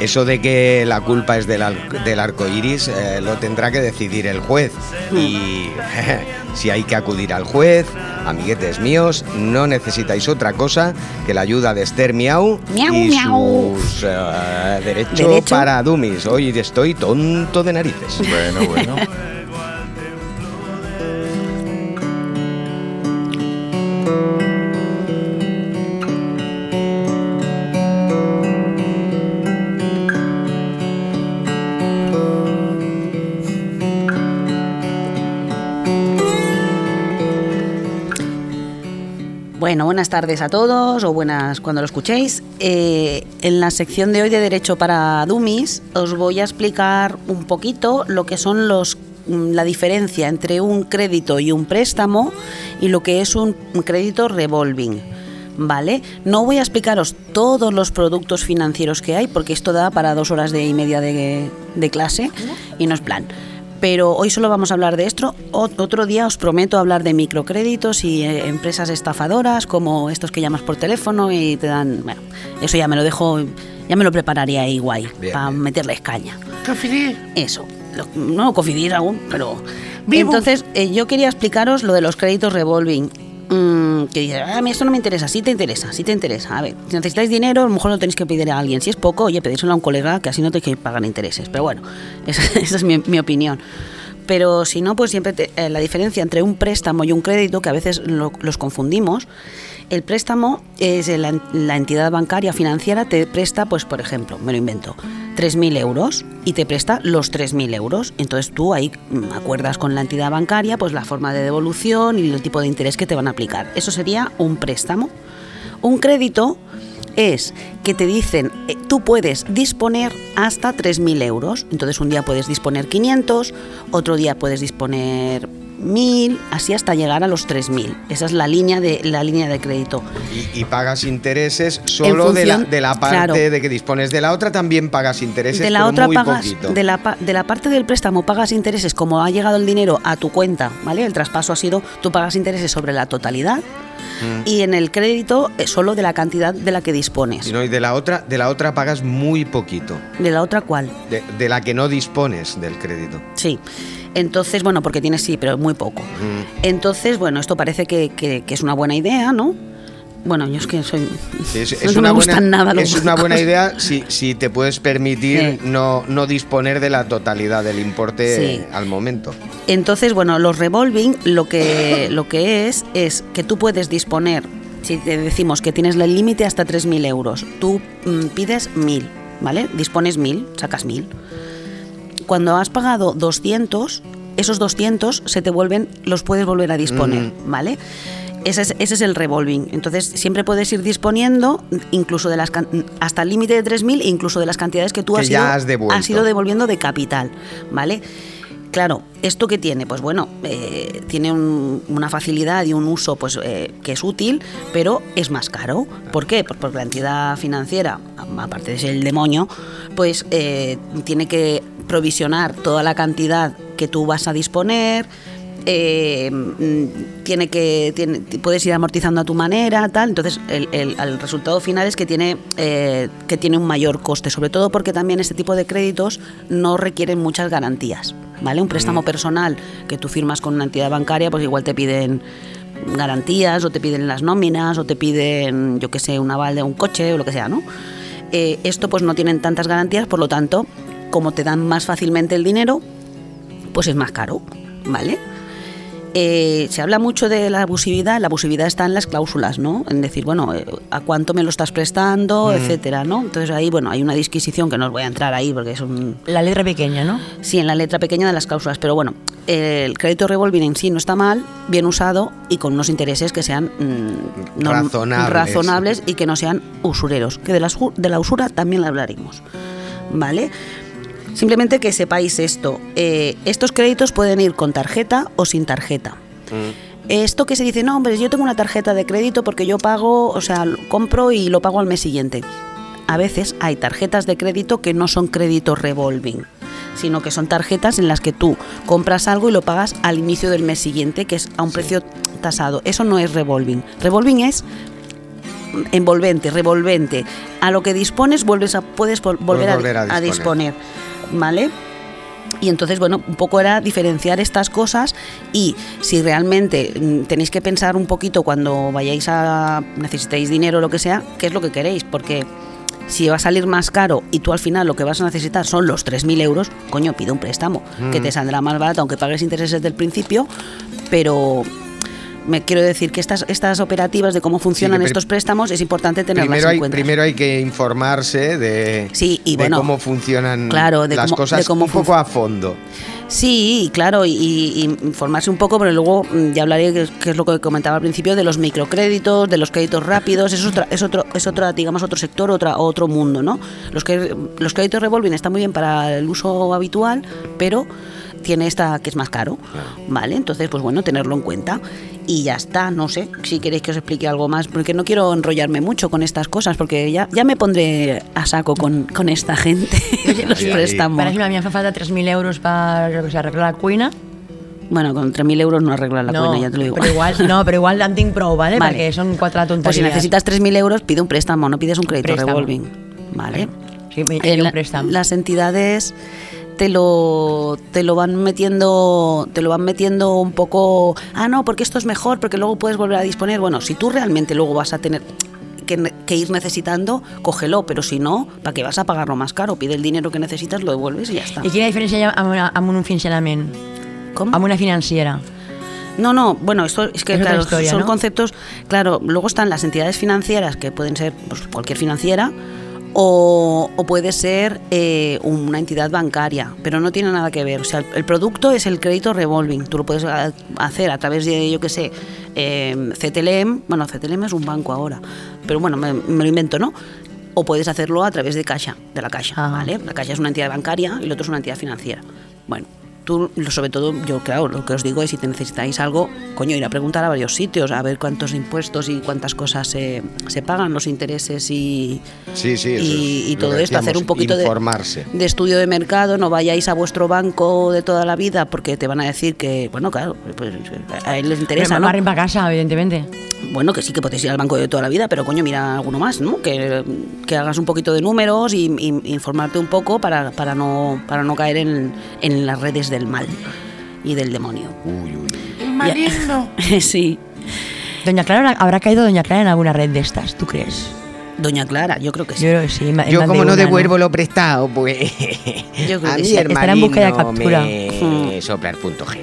Eso de que la culpa es del, del arco iris eh, lo tendrá que decidir el juez. Y si hay que acudir al juez, amiguetes míos, no necesitáis otra cosa que la ayuda de Esther Miau Miau, y miau. sus eh, derechos Derecho. para dummies. Hoy estoy tonto de narices. Bueno, bueno. buenas tardes a todos o buenas cuando lo escuchéis. Eh, en la sección de hoy de Derecho para Dummies os voy a explicar un poquito lo que son los mm, la diferencia entre un crédito y un préstamo y lo que es un crédito revolving. ¿Vale? No voy a explicaros todos los productos financieros que hay porque esto da para dos horas de y media de, de clase y no es plan. Pero hoy solo vamos a hablar de esto. Otro día os prometo hablar de microcréditos y eh, empresas estafadoras como estos que llamas por teléfono y te dan. Bueno, eso ya me lo dejo, ya me lo prepararía ahí guay Bien, para bien. meterles caña. Cofidis. Eso. Lo- no cofidir aún, pero. Vivo. Entonces, eh, yo quería explicaros lo de los créditos revolving. Mm, que dice, "Ah, esto no me interesa, sí te interesa, sí te interesa. A ver, si necesitáis dinero, a lo mejor lo tenéis que pedir a alguien. Si es poco, oye, pedírselo a un colega que así no tenéis que pagar intereses. Pero bueno, esa, esa es mi, mi opinión. Pero si no, pues siempre te- eh, la diferencia entre un préstamo y un crédito, que a veces lo- los confundimos, el préstamo es la, entidad bancaria financiera te presta, pues por ejemplo, me lo invento, 3.000 euros y te presta los 3.000 euros. Entonces tú ahí mm, acuerdas con la entidad bancaria pues la forma de devolución y el tipo de interés que te van a aplicar. Eso sería un préstamo. Un crédito es que te dicen, eh, tú puedes disponer hasta 3.000 euros. Entonces un día puedes disponer 500, otro día puedes disponer 1.000, así hasta llegar a los 3.000. Esa es la línea de, la línea de crédito. Y, y pagas intereses solo de, la, de la parte claro. de que dispones. De la otra también pagas intereses, de la pero otra muy pagas poquito. de la, de la parte del préstamo pagas intereses como ha llegado el dinero a tu cuenta, ¿vale? El traspaso ha sido tú pagas intereses sobre la totalidad Mm. y en el crédito eh, solo de la cantidad de la que dispones. Y no, y de la otra, de la otra pagas muy poquito. De la otra cuál? De, de la que no dispones del crédito. Sí. Entonces, bueno, porque tienes sí, pero muy poco. Mm. Entonces, bueno, esto parece que, que- que es una buena idea, ¿no? Bueno, yo es que soy. Sí, es, no es me una gustan buena, nada los es una buena idea si, si te puedes permitir Sí. no, no disponer de la totalidad del importe Sí. al momento. Entonces, bueno, los revolving lo que, lo que es es que tú puedes disponer, si te decimos que tienes el límite hasta 3.000 euros, tú mm, pides 1.000, ¿vale? Dispones 1.000, sacas 1.000. Cuando has pagado 200, esos 200 se te vuelven, los puedes volver a disponer, ¿vale? Ese es, ese es el revolving. Entonces, siempre puedes ir disponiendo incluso de las hasta el límite de 3.000 e incluso de las cantidades que tú Que has, ya ido, has devuelto. has ido devolviendo de capital, ¿vale? Claro, ¿esto qué tiene? Pues bueno, eh, tiene un- una facilidad y un uso pues, eh, que es útil, pero es más caro. ¿Por qué? Pues porque la entidad financiera, aparte de ser el demonio, pues eh, tiene que provisionar toda la cantidad que tú vas a disponer, eh, mm, tiene que tiene- puedes ir amortizando a tu manera tal. Entonces el, el- el resultado final es que tiene eh, que tiene un mayor coste sobre todo porque también este tipo de créditos no requieren muchas garantías vale un préstamo Mm. personal que tú firmas con una entidad bancaria pues igual te piden garantías o te piden las nóminas o te piden yo que sé un aval de un coche o lo que sea no Eh, esto pues no tienen tantas garantías por lo tanto como te dan más fácilmente el dinero pues es más caro vale eh, se habla mucho de la abusividad, la abusividad está en las cláusulas, ¿no? En decir, bueno, eh, a cuánto me lo estás prestando, Mm. etcétera, ¿no? Entonces ahí, bueno, hay una disquisición que no os voy a entrar ahí porque es un... La letra pequeña, ¿no? Sí, en la letra pequeña de las cláusulas, pero bueno, el crédito revolving en sí no está mal, bien usado y con unos intereses que sean mm, Razonables. razonables y que no sean usureros, que de la, de la usura también la hablaremos, ¿vale? Simplemente que sepáis esto, eh, estos créditos pueden ir con tarjeta o sin tarjeta. Esto que se dice, no, hombre, yo tengo una tarjeta de crédito porque yo pago, o sea, compro y lo pago al mes siguiente. A veces hay tarjetas de crédito que no son créditos revolving, sino que son tarjetas en las que tú compras algo y lo pagas al inicio del mes siguiente, que es a un precio tasado. Eso no es revolving. Revolving es envolvente, revolvente. A lo que dispones vuelves a puedes vol- volver, a- volver a a disponer. disponer, ¿vale? Y entonces, bueno, un poco era diferenciar estas cosas y si realmente mm, tenéis que pensar un poquito cuando vayáis a necesitéis dinero o lo que sea, qué es lo que queréis, porque si va a salir más caro y tú al final lo que vas a necesitar son los 3.000 euros, coño, pide un préstamo, que Mm. te saldrá más barato aunque pagues intereses del principio, pero me quiero decir que estas, estas operativas de cómo funcionan estos préstamos es importante tenerlas Primero en hay, cuenta. primero hay que informarse de, Sí, y de bueno, cómo funcionan claro, de las cómo- cosas de cómo un poco a fondo. Sí, claro, y, y informarse un poco, pero luego mm, ya hablaré, que es, lo que comentaba al principio, de los microcréditos, de los créditos rápidos, es otra, es otro, es otra, digamos, otro sector, otra, otro mundo, ¿no? Los, que, los créditos revolving están muy bien para el uso habitual, pero tiene esta que es más caro, ¿vale? Entonces, pues bueno, tenerlo en cuenta. Y ya está, no sé si queréis que os explique algo más, porque no quiero enrollarme mucho con estas cosas, porque ya, ya me pondré a saco con, con esta gente, los Sí, sí. préstamos. Per exemple, a em fa falta 3.000 euros per o sigui, arreglar la cuina. Bueno, con 3.000 euros no arreglas la no, cuina, ya te lo digo. Però igual, no, però igual en tinc prou, ¿vale? Vale. Perquè són quatre tonteries. Pues si necesitas 3.000 euros, pide un préstamo, no pides un crédito Préstamo. revolving. ¿Vale? Sí, me, Eh, un préstamo. las entidades te lo te lo van metiendo te lo van metiendo un poco ah no porque esto es mejor porque luego puedes volver a disponer bueno si tú realmente luego vas a tener que, que ir necesitando cógelo pero si no para qué vas a pagarlo más caro pide el dinero que necesitas lo devuelves y ya está I quina diferència hi ha amb, un funcionament? Com? Amb una financiera. No, no, bueno, esto es que Es claro, historia, son ¿no? conceptos, claro, luego están las entidades financieras que pueden ser pues, cualquier financiera o, o puede ser eh, una entidad bancaria, pero no tiene nada que ver. O sea, el, el producto es el crédito revolving, tú lo puedes hacer a través de, yo qué sé, eh, CTLM, bueno, CTLM es un banco ahora, pero bueno, me, me lo invento, ¿no? O puedes hacerlo a través de Caixa, de la Caixa, Ajá. ¿vale? La Caixa es una entidad bancaria y el otro es una entidad financiera. Bueno, tú, lo- sobre todo, yo claro, lo que os digo es si te necesitáis algo, coño, ir a preguntar a varios sitios, a ver cuántos impuestos y cuántas cosas se, se pagan, los intereses y, Sí, sí, eso y, es y todo esto, hacer un poquito de, informarse. de estudio de mercado, no vayáis a vuestro banco de toda la vida porque te van a decir que, bueno, claro, pues a él les interesa, Pero ¿no? Barren para casa, evidentemente. Bueno, que sí que podéis ir al banco de toda la vida, pero coño, mira alguno más, ¿no? Que, que hagas un poquito de números y, y informarte un poco para, para, no, para no caer en, en las redes del mal y del demonio. Uy, uy. Ya- sí. Doña Clara, ¿habrá caído Doña Clara en alguna red de estas, tú crees? Doña Clara, yo creo que sí. Yo creo que sí. Yo de como no una, devuelvo lo prestado, pues Yo creo a que mí sí. Estará en busca de captura. me sopla el punto G.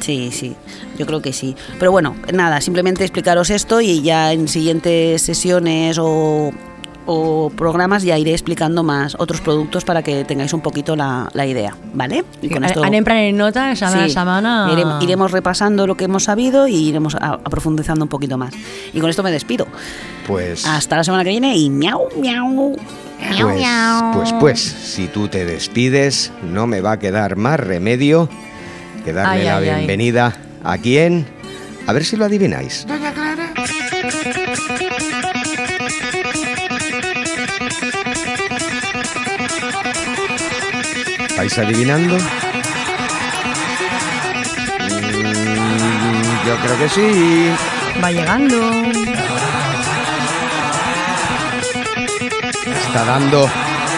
Sí, sí, yo creo que sí. Pero bueno, nada, simplemente explicaros esto y ya en siguientes sesiones o, o programas ya iré explicando más otros productos para que tengáis un poquito la, la idea, ¿vale? Y con esto prenent nota, setmana a Sí, setmana... irem- iremos repasando lo que hemos sabido y iremos a, a profundizando un poquito más. Y con esto me despido. Pues, Hasta la semana que viene y miau, miau. pues, pues, pues, si tú te despides, no me va a quedar más remedio que darle Ay, la ay, ay. bienvenida a quién. A ver si lo adivináis. ¿Estáis adivinando? Mm, yo creo que sí. Va llegando. Está dando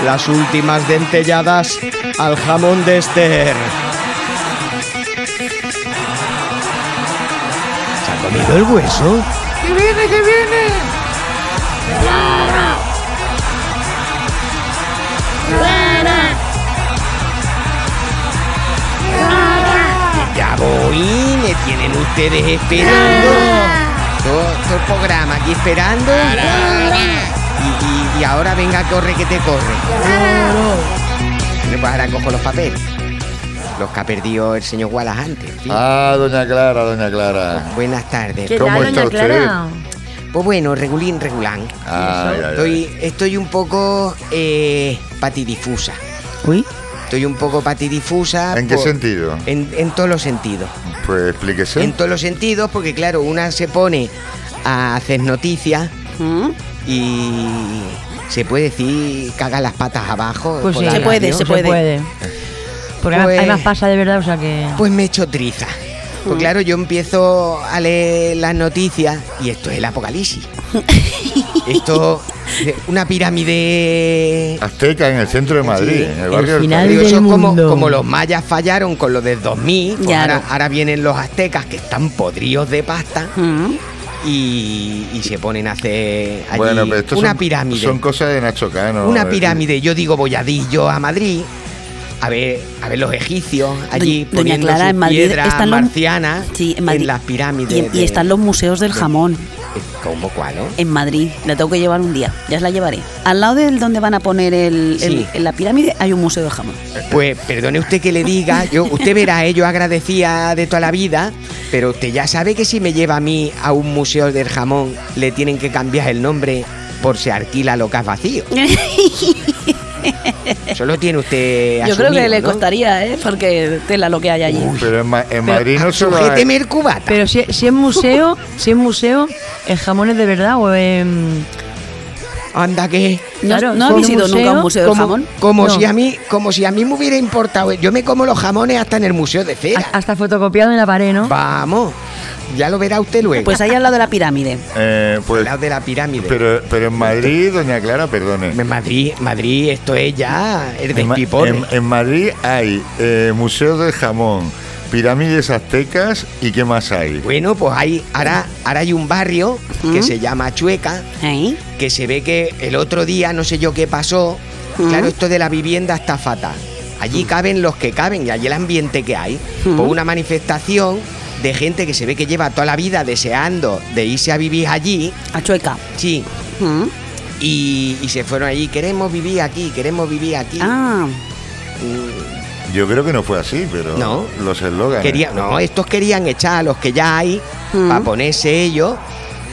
las últimas dentelladas al jamón de Esther. ¿Se ha comido el hueso? ¡Que viene, que viene! Voy, me tienen ustedes esperando. Todo, todo el programa aquí esperando. Y, y- y ahora venga, corre que te corre. Bueno, pues ahora cojo los papeles. Los que ha perdido el señor Wallace antes. Ah, doña Clara, doña Clara. Buenas tardes. ¿Qué ¿Cómo tal, está Doña usted? Clara? Pues bueno, regulín, regulán. Estoy, estoy un poco eh, patidifusa. Uy. Estoy un poco patidifusa. ¿En qué por- sentido? En, en todos los sentidos. Pues explíquese. En todos los sentidos, porque claro, una se pone a hacer noticias ¿Mm? y se puede decir caga las patas abajo. Pues sí, Se puede, se puede. Porque Pues- hay más pasa de verdad, o sea que... Pues me he hecho triza. Pues claro, yo empiezo a leer las noticias y esto es el apocalipsis. esto, una pirámide Azteca en el centro de Madrid, Sí, en el el barrio del final del eso como, mundo. como los mayas fallaron con lo del 2000, pues ahora, ahora vienen los aztecas que están podridos de pasta ¿Mm? y, y se ponen a hacer allí Bueno, pero una son, pirámide. son cosas de Nacho Cano. una decir, pirámide. Yo digo, voy a yo a Madrid a ver, a ver los egipcios allí Doña poniendo Clara, sus en Madrid piedras están los- marcianas Sí, en Madrid. las pirámides. Y, y de- están los museos del de- jamón ¿Cómo cuál, en Madrid. La tengo que llevar un día. Ya os la llevaré. Al lado del donde van a poner el, Sí. en la pirámide hay un museo del jamón. Pues perdone usted que le diga, yo, usted verá, eh, yo agradecía de toda la vida, pero usted ya sabe que si me lleva a mí a un museo del jamón, le tienen que cambiar el nombre por si alquila locas vacío. Solo tiene usted Yo creo que le ¿no? costaría, ¿eh? Porque tela lo que hay allí. Pero en, Ma- en Madrid no solo hay... Sujéteme el cubata. Pero si, si es museo, si es museo, ¿el jamón es de verdad o em, Anda que ¿No, Claro, ¿no son habéis ido nunca a un museo del como, jamón? como No. si a mí como si a mí me hubiera importado yo me como los jamones hasta en el museo de cera ha- hasta fotocopiado en la pared, no? vamos ya lo verá usted luego Pues ahí al lado de la pirámide. Eh, al pues, lado de la pirámide pero, pero en Madrid, doña Clara, perdone. en Madrid Madrid esto es ya el En, despiporre en- en Madrid hay eh, Museo del Jamón, pirámides aztecas y ¿qué más hay? bueno pues hay ahora ahora hay un barrio que ¿Mm? se llama Chueca ¿Eh? que se ve que el otro día no sé yo qué pasó ¿Mm? claro esto de la vivienda está fatal allí caben los que caben y allí el ambiente que hay ¿Mm? por una manifestación de gente que se ve que lleva toda la vida deseando de irse a vivir allí A Chueca. sí ¿Mm? y, y se fueron allí queremos vivir aquí queremos vivir aquí Ah, Mm, Yo creo que no fue así, pero No. los eslóganes. quería- no estos querían echar a los que ya hay ¿Mm? para ponerse ellos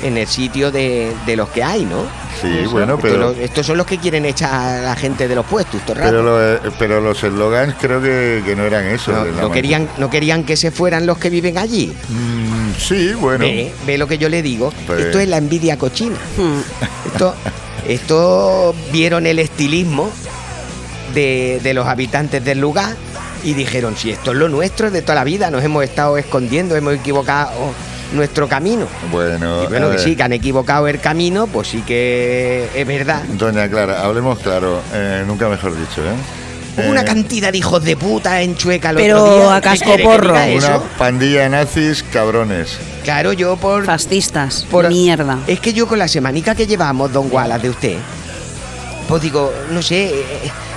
en el sitio de, de los que hay no Sí, bueno, Estos, pero, lo- estos son los que quieren echar a la gente de los puestos estos ratos. pero, lo- eh, pero los eslogans creo que, que no eran eso. No, no querían, no querían que se fueran los que viven allí. Mm, sí, bueno. Ve, ve lo que yo le digo. Pues- Esto es la envidia cochina. mm. Esto, esto vieron el estilismo de, de los habitantes del lugar y dijeron, si esto es lo nuestro de toda la vida, nos hemos estado escondiendo, hemos equivocado nuestro camino. Bueno, Y bueno, que ver, sí, que han equivocado el camino, pues sí que es verdad. Doña Clara, hablemos claro, eh, nunca mejor dicho, ¿eh? Hubo una Eh, cantidad de hijos de puta en Chueca el Pero otro día. a ¿Qué casco quiere que porro. diga Una pandilla nazis cabrones. Claro, yo por, Fascistas. por- Mierda. Es que yo con la semanica que llevamos, don Wallace, de usted, pues digo, no sé, eh,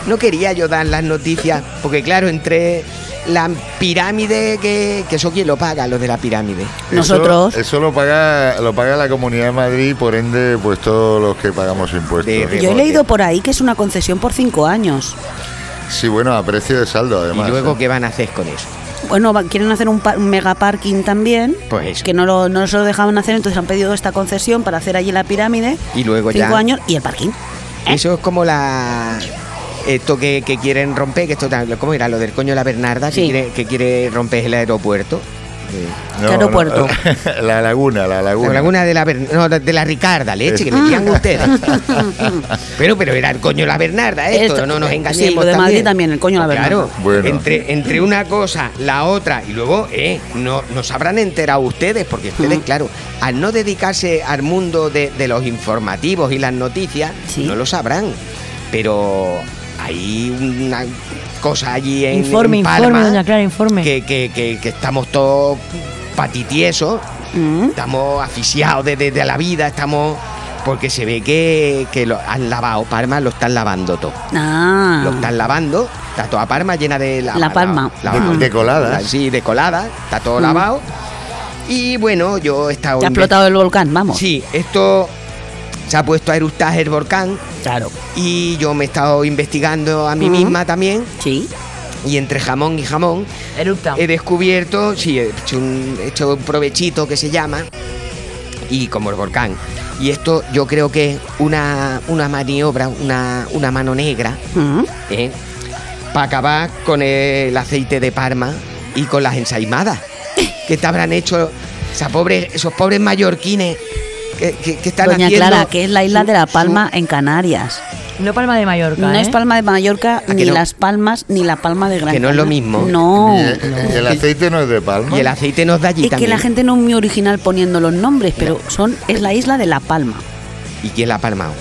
no quería yo dar las noticias, porque claro, entre la pirámide, que, que eso quién lo paga, los de la pirámide. Nosotros. Eso, eso lo paga lo paga la Comunidad de Madrid, por ende, pues todos los que pagamos impuestos. De- Yo he leído por ahí que es una concesión por cinco años. Sí, bueno, a precio de saldo, además. y luego, ¿eh? ¿qué van a hacer con eso? Bueno, quieren hacer un, mega parking también. Pues. Que no, lo, no se lo dejaban hacer, entonces han pedido esta concesión para hacer allí la pirámide. Y luego cinco ya. años y el parking. Eso es como la. Esto que, que quieren romper, que esto ¿cómo era? Lo del coño de la Bernarda, que, Sí. quiere, que quiere romper el aeropuerto. No, aeropuerto? no, la laguna, la laguna. La laguna de la no, de la Ricarda, leche, que me digan ustedes. pero, pero era el coño de la Bernarda, esto, Esto- no nos sí, engañemos. lo de Madrid también, el coño de la Claro, Bernarda. Bueno. entre, entre una cosa, la otra, y luego, eh, no, nos habrán enterado ustedes, porque ustedes, claro, al no dedicarse al mundo de, de los informativos y las noticias, Sí. no lo sabrán. Pero hay una cosa allí en, Informe, en Palma informe, doña Clara, informe. que, que- que- que estamos todos patitiesos, Mm. estamos asfixiados de, de- de la vida, estamos... Porque se ve que, que lo han lavado, Parma lo están lavando todo. Ah. Lo están lavando, está toda Parma llena de lava- La Palma. lava- De- de coladas. Sí, de coladas, está todo Mm. lavado. Y bueno, yo he estado... Te ha explotado el volcán, vamos. Sí, esto se ha puesto a eructar el volcán Claro. y yo me he estado investigando a mí misma también. Sí. Y entre jamón y jamón Erupta. he descubierto, sí, he hecho un, he hecho un provechito que se llama, y como el volcán. Y esto yo creo que es una, una maniobra, una, una mano negra, Mm. para acabar con el aceite de Parma y con las ensaimadas. que te habrán hecho esa pobre, esos pobres mallorquines que, que- que están Doña haciendo... Clara, que es la isla su- de La su- Palma en Canarias. No Palma de Mallorca. No ¿eh? es Palma de Mallorca, ¿A que ni no? Las Palmas, ni la Palma de Gran Que no es lo mismo. No. Y el, aceite no es de palma. y el aceite nos da allí Es que la gente no es muy original poniendo los nombres, pero son es la isla de La Palma. ¿Y quién la ha palmado?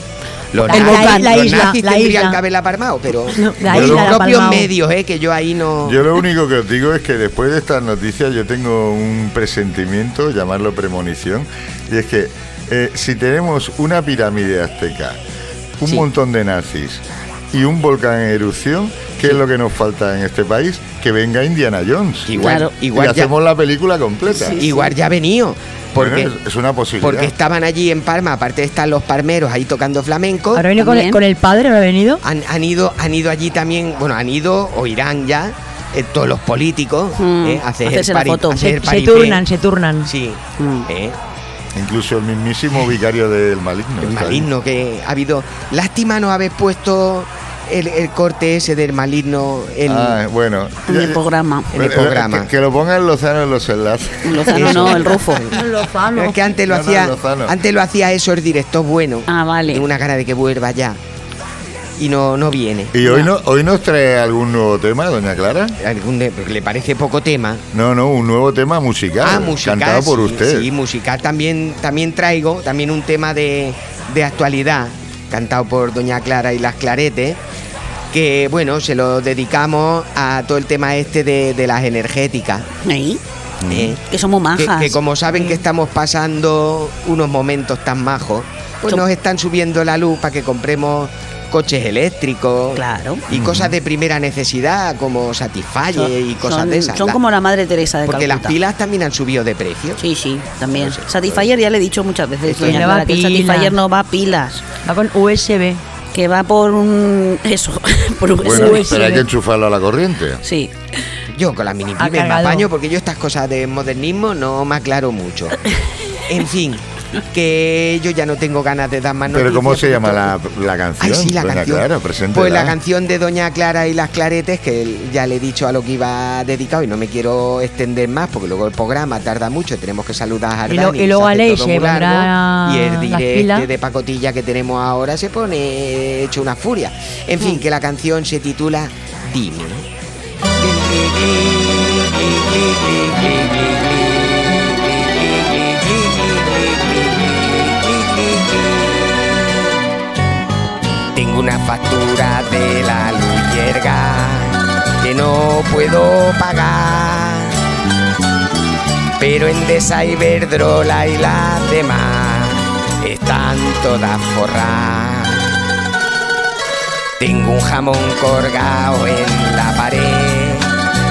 Los El nazis- volcán. La los isla, nazis la tendrían isla. que haberla palmado, pero No, la los isla la propios medios, eh, que yo ahí no... Yo lo único que os digo es que después de estas noticias yo tengo un presentimiento, llamarlo premonición, y es que eh, si tenemos una pirámide azteca, un Sí. montón de nazis y un volcán en erupción, ¿qué es lo que nos falta en este país? Que venga Indiana Jones. Igual, Claro. y igual, ya, hacemos la película completa. igual ya ha venido. Porque, Bueno, es, una posibilidad. porque estaban allí en Palma, aparte de estar los palmeros ahí tocando flamenco, ¿Habrá venido con el, También. con el padre? ¿Habrá venido? han, han ido, han ido allí también, bueno, han ido o irán ya eh, todos los políticos Mm, eh, a hacer hacerse el la foto. hacer Se, turnan, se turnan. Sí, Mm. eh, Incluso el mismísimo vicario del maligno. el ahí. maligno que ha habido. Lástima no haber puesto el, el corte ese del maligno en, Ah, bueno. En el programa. en el Eh, programa. Que, que lo pongan Lozano en los enlaces. Lozano no, el Rufo. Lozano. Es que antes lo No, hacía, antes lo hacía eso el director bueno. Ah, vale. Tengo una cara de que vuelva ya. Y no, no viene. ¿Y hoy, no, hoy nos trae algún nuevo tema, doña Clara? Algún de- porque le parece poco tema. No, no, un nuevo tema musical. Ah, musical. Cantado por sí, usted. Sí, musical también, también traigo, también un tema de, de actualidad, cantado por Doña Clara y las Claretes, que bueno, se lo dedicamos a todo el tema este de, de las energéticas. Ahí, ¿eh? que somos Que, majas. que como saben que estamos pasando unos momentos tan majos, pues Som- nos están subiendo la luz para que compremos coches eléctricos Claro. y cosas de primera necesidad como Satisfyer y cosas son, de esas. son La- como la madre Teresa de porque las pilas también han subido de precio. Sí, sí, también. Satisfyer ya le he dicho muchas veces, doña no Clara, que el. Satisfyer no va a pilas, Va con USB. que va por un... eso, por un Bueno, USB. pero hay que enchufarlo a la corriente. Sí, Yo con la mini me apaño porque yo estas cosas de modernismo no me aclaro mucho. En fin, que yo ya no tengo ganas de dar más Pero noticias. ¿cómo se llama la, la canción? Ay, sí, la doña canción. Clara, preséntela. pues la canción de Doña Clara y las Claretes, que ya le he dicho a lo que iba dedicado y no me quiero extender más porque luego el programa tarda mucho, tenemos que saludar a Y lo- y luego pondrá Y el directo de pacotilla que tenemos ahora se pone hecho una furia. En Mm. fin, que la canción se titula Dime. Tengo una factura de la luz yerga que no puedo pagar. Pero Endesa, Iberdrola y las demás están todas forradas. Tengo un jamón colgado en la pared,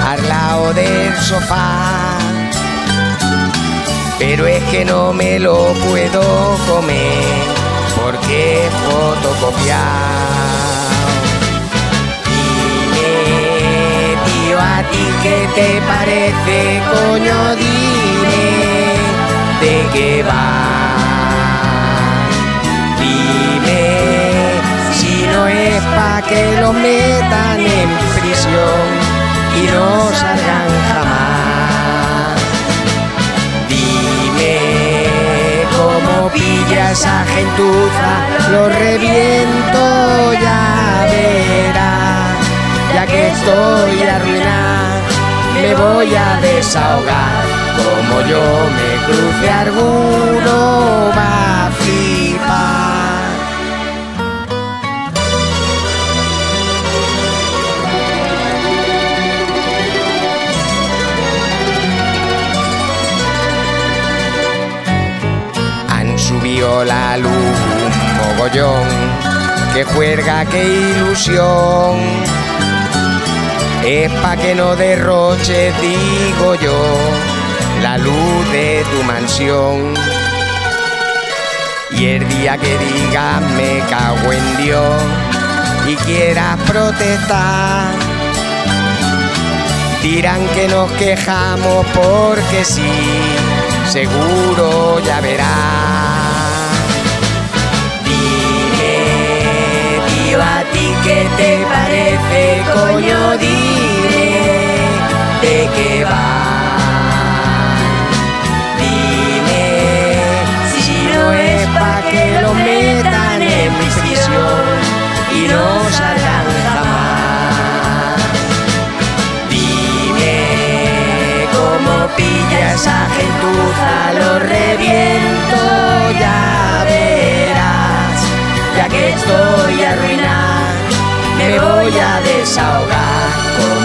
al lado del sofá. Pero es que no me lo puedo comer porque es fotocopiado. Dime, tío, a ti qué te parece, coño, dime de qué va. Dime si no es pa' que lo metan en prisión y no salgan esa gentuza, lo reviento ya verás, ya que estoy arruinado, me voy a desahogar, como yo me cruce alguno va a. Subido la luz mogollón, que juerga, qué ilusión. Es pa' que no derroche, digo yo, la luz de tu mansión. Y el día que digas me cago en Dios y quieras protestar, dirán que nos quejamos porque sí, seguro ya verás. A ti qué te parece, coño, dime de qué va. Dime si no es pa' que lo metan en prisión y no salgan jamás. Dime cómo pilla esa gentuza, lo reviento, ya verás. Que estoy arruinado, me voy a desahogar.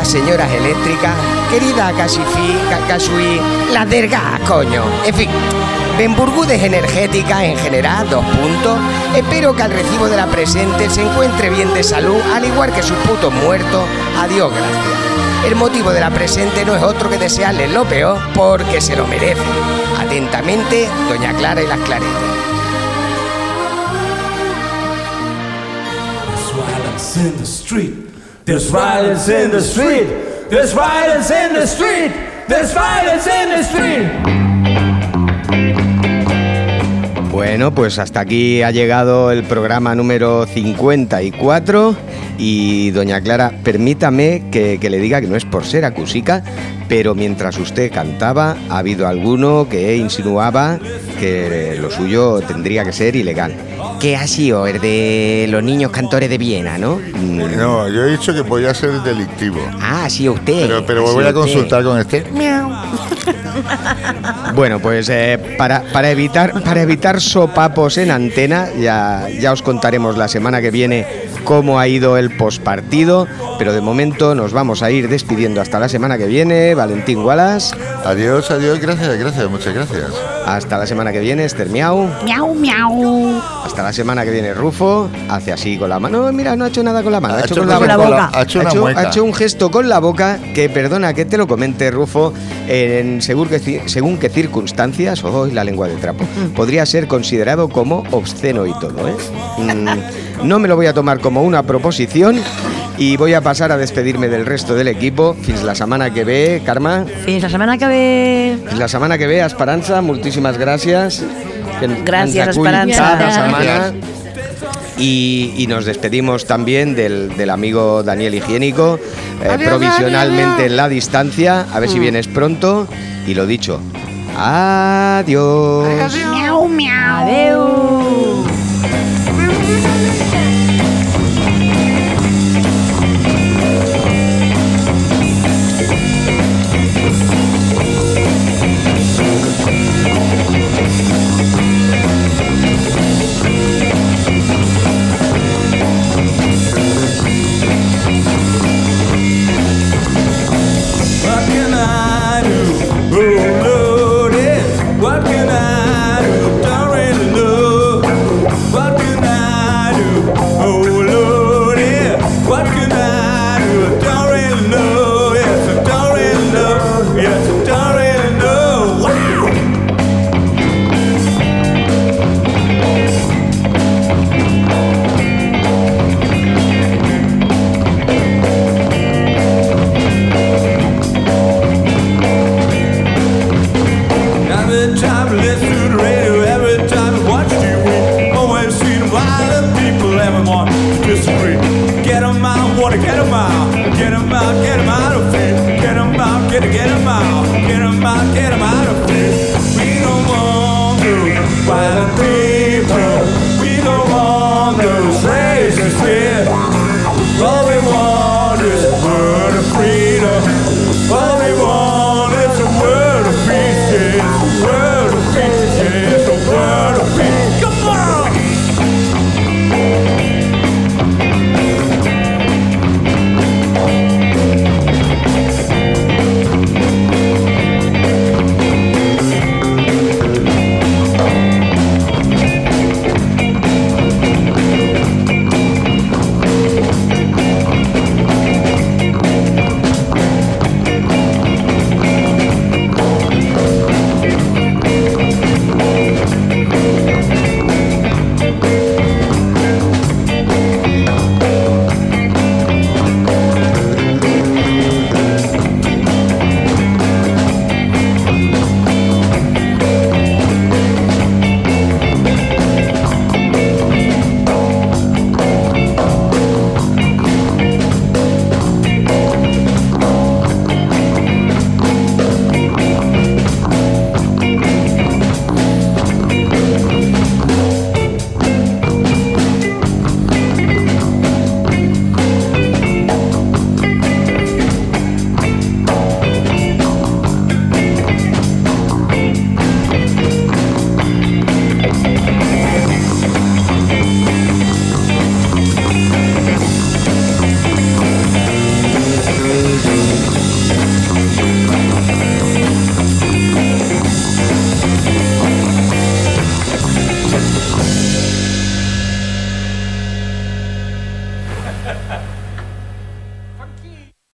Señoras eléctricas, querida Casifi, Ca- Casui, la derga, coño. En fin, Benburgudes energética en general, dos puntos. Espero que al recibo de la presente se encuentre bien de salud, al igual que sus putos muertos. Adiós, gracias. El motivo de la presente no es otro que desearle lo peor porque se lo merece. Atentamente, Doña Clara y las Claretas. There's violence in the street. There's violence in the street. There's violence in the street. Bueno, pues hasta aquí ha llegado el programa número 54 y doña Clara, permítame que, que le diga que no es por ser acusica, pero mientras usted cantaba ha habido alguno que insinuaba que lo suyo tendría que ser ilegal. ¿Qué ha sido? El de los niños cantores de Viena, ¿no? No, yo he dicho que podía ser delictivo. Ah, sido usted. Pero, pero voy a consultar con este. Bueno, pues eh, para, para, evitar, para evitar sopapos en antena, ya, ya os contaremos la semana que viene cómo ha ido el pospartido, pero de momento nos vamos a ir despidiendo hasta la semana que viene. Valentín Wallace. Adiós, adiós, gracias, gracias, muchas gracias. Hasta la semana que viene, Esther Miau. Miau, miau. Hasta la semana que viene, Rufo. Hace así con la mano. No, mira, no ha hecho nada con la mano. Ha, Ha hecho, hecho con la con la boca. boca. Ha hecho una mueca. ha hecho un gesto con la boca que, perdona que te lo comente, Rufo, en según ci- según qué circunstancias, hoy la lengua de trapo, podría ser considerado como obsceno y todo. ¿eh? Mm, no me lo voy a tomar como una proposición y voy a pasar a despedirme del resto del equipo. Fins la setmana que ve, Carme. Fins la setmana que ve. Fins la setmana que ve, Esperança, moltíssimes gràcies. Que Gràcies, Esperança. cada semana. Gràcies. Y, y nos despedimos también del, del amigo Daniel Higiénico, eh, provisionalmente en la distancia, a ver si vienes pronto. Y lo dicho, adiós. Miau, miau. Adeu. Out, wanna get 'em out, get 'em out, get 'em out of fear. Get 'em out, get get 'em out, get 'em out, get 'em out of fear. We don't want those violent people, we don't want those racist here. All we want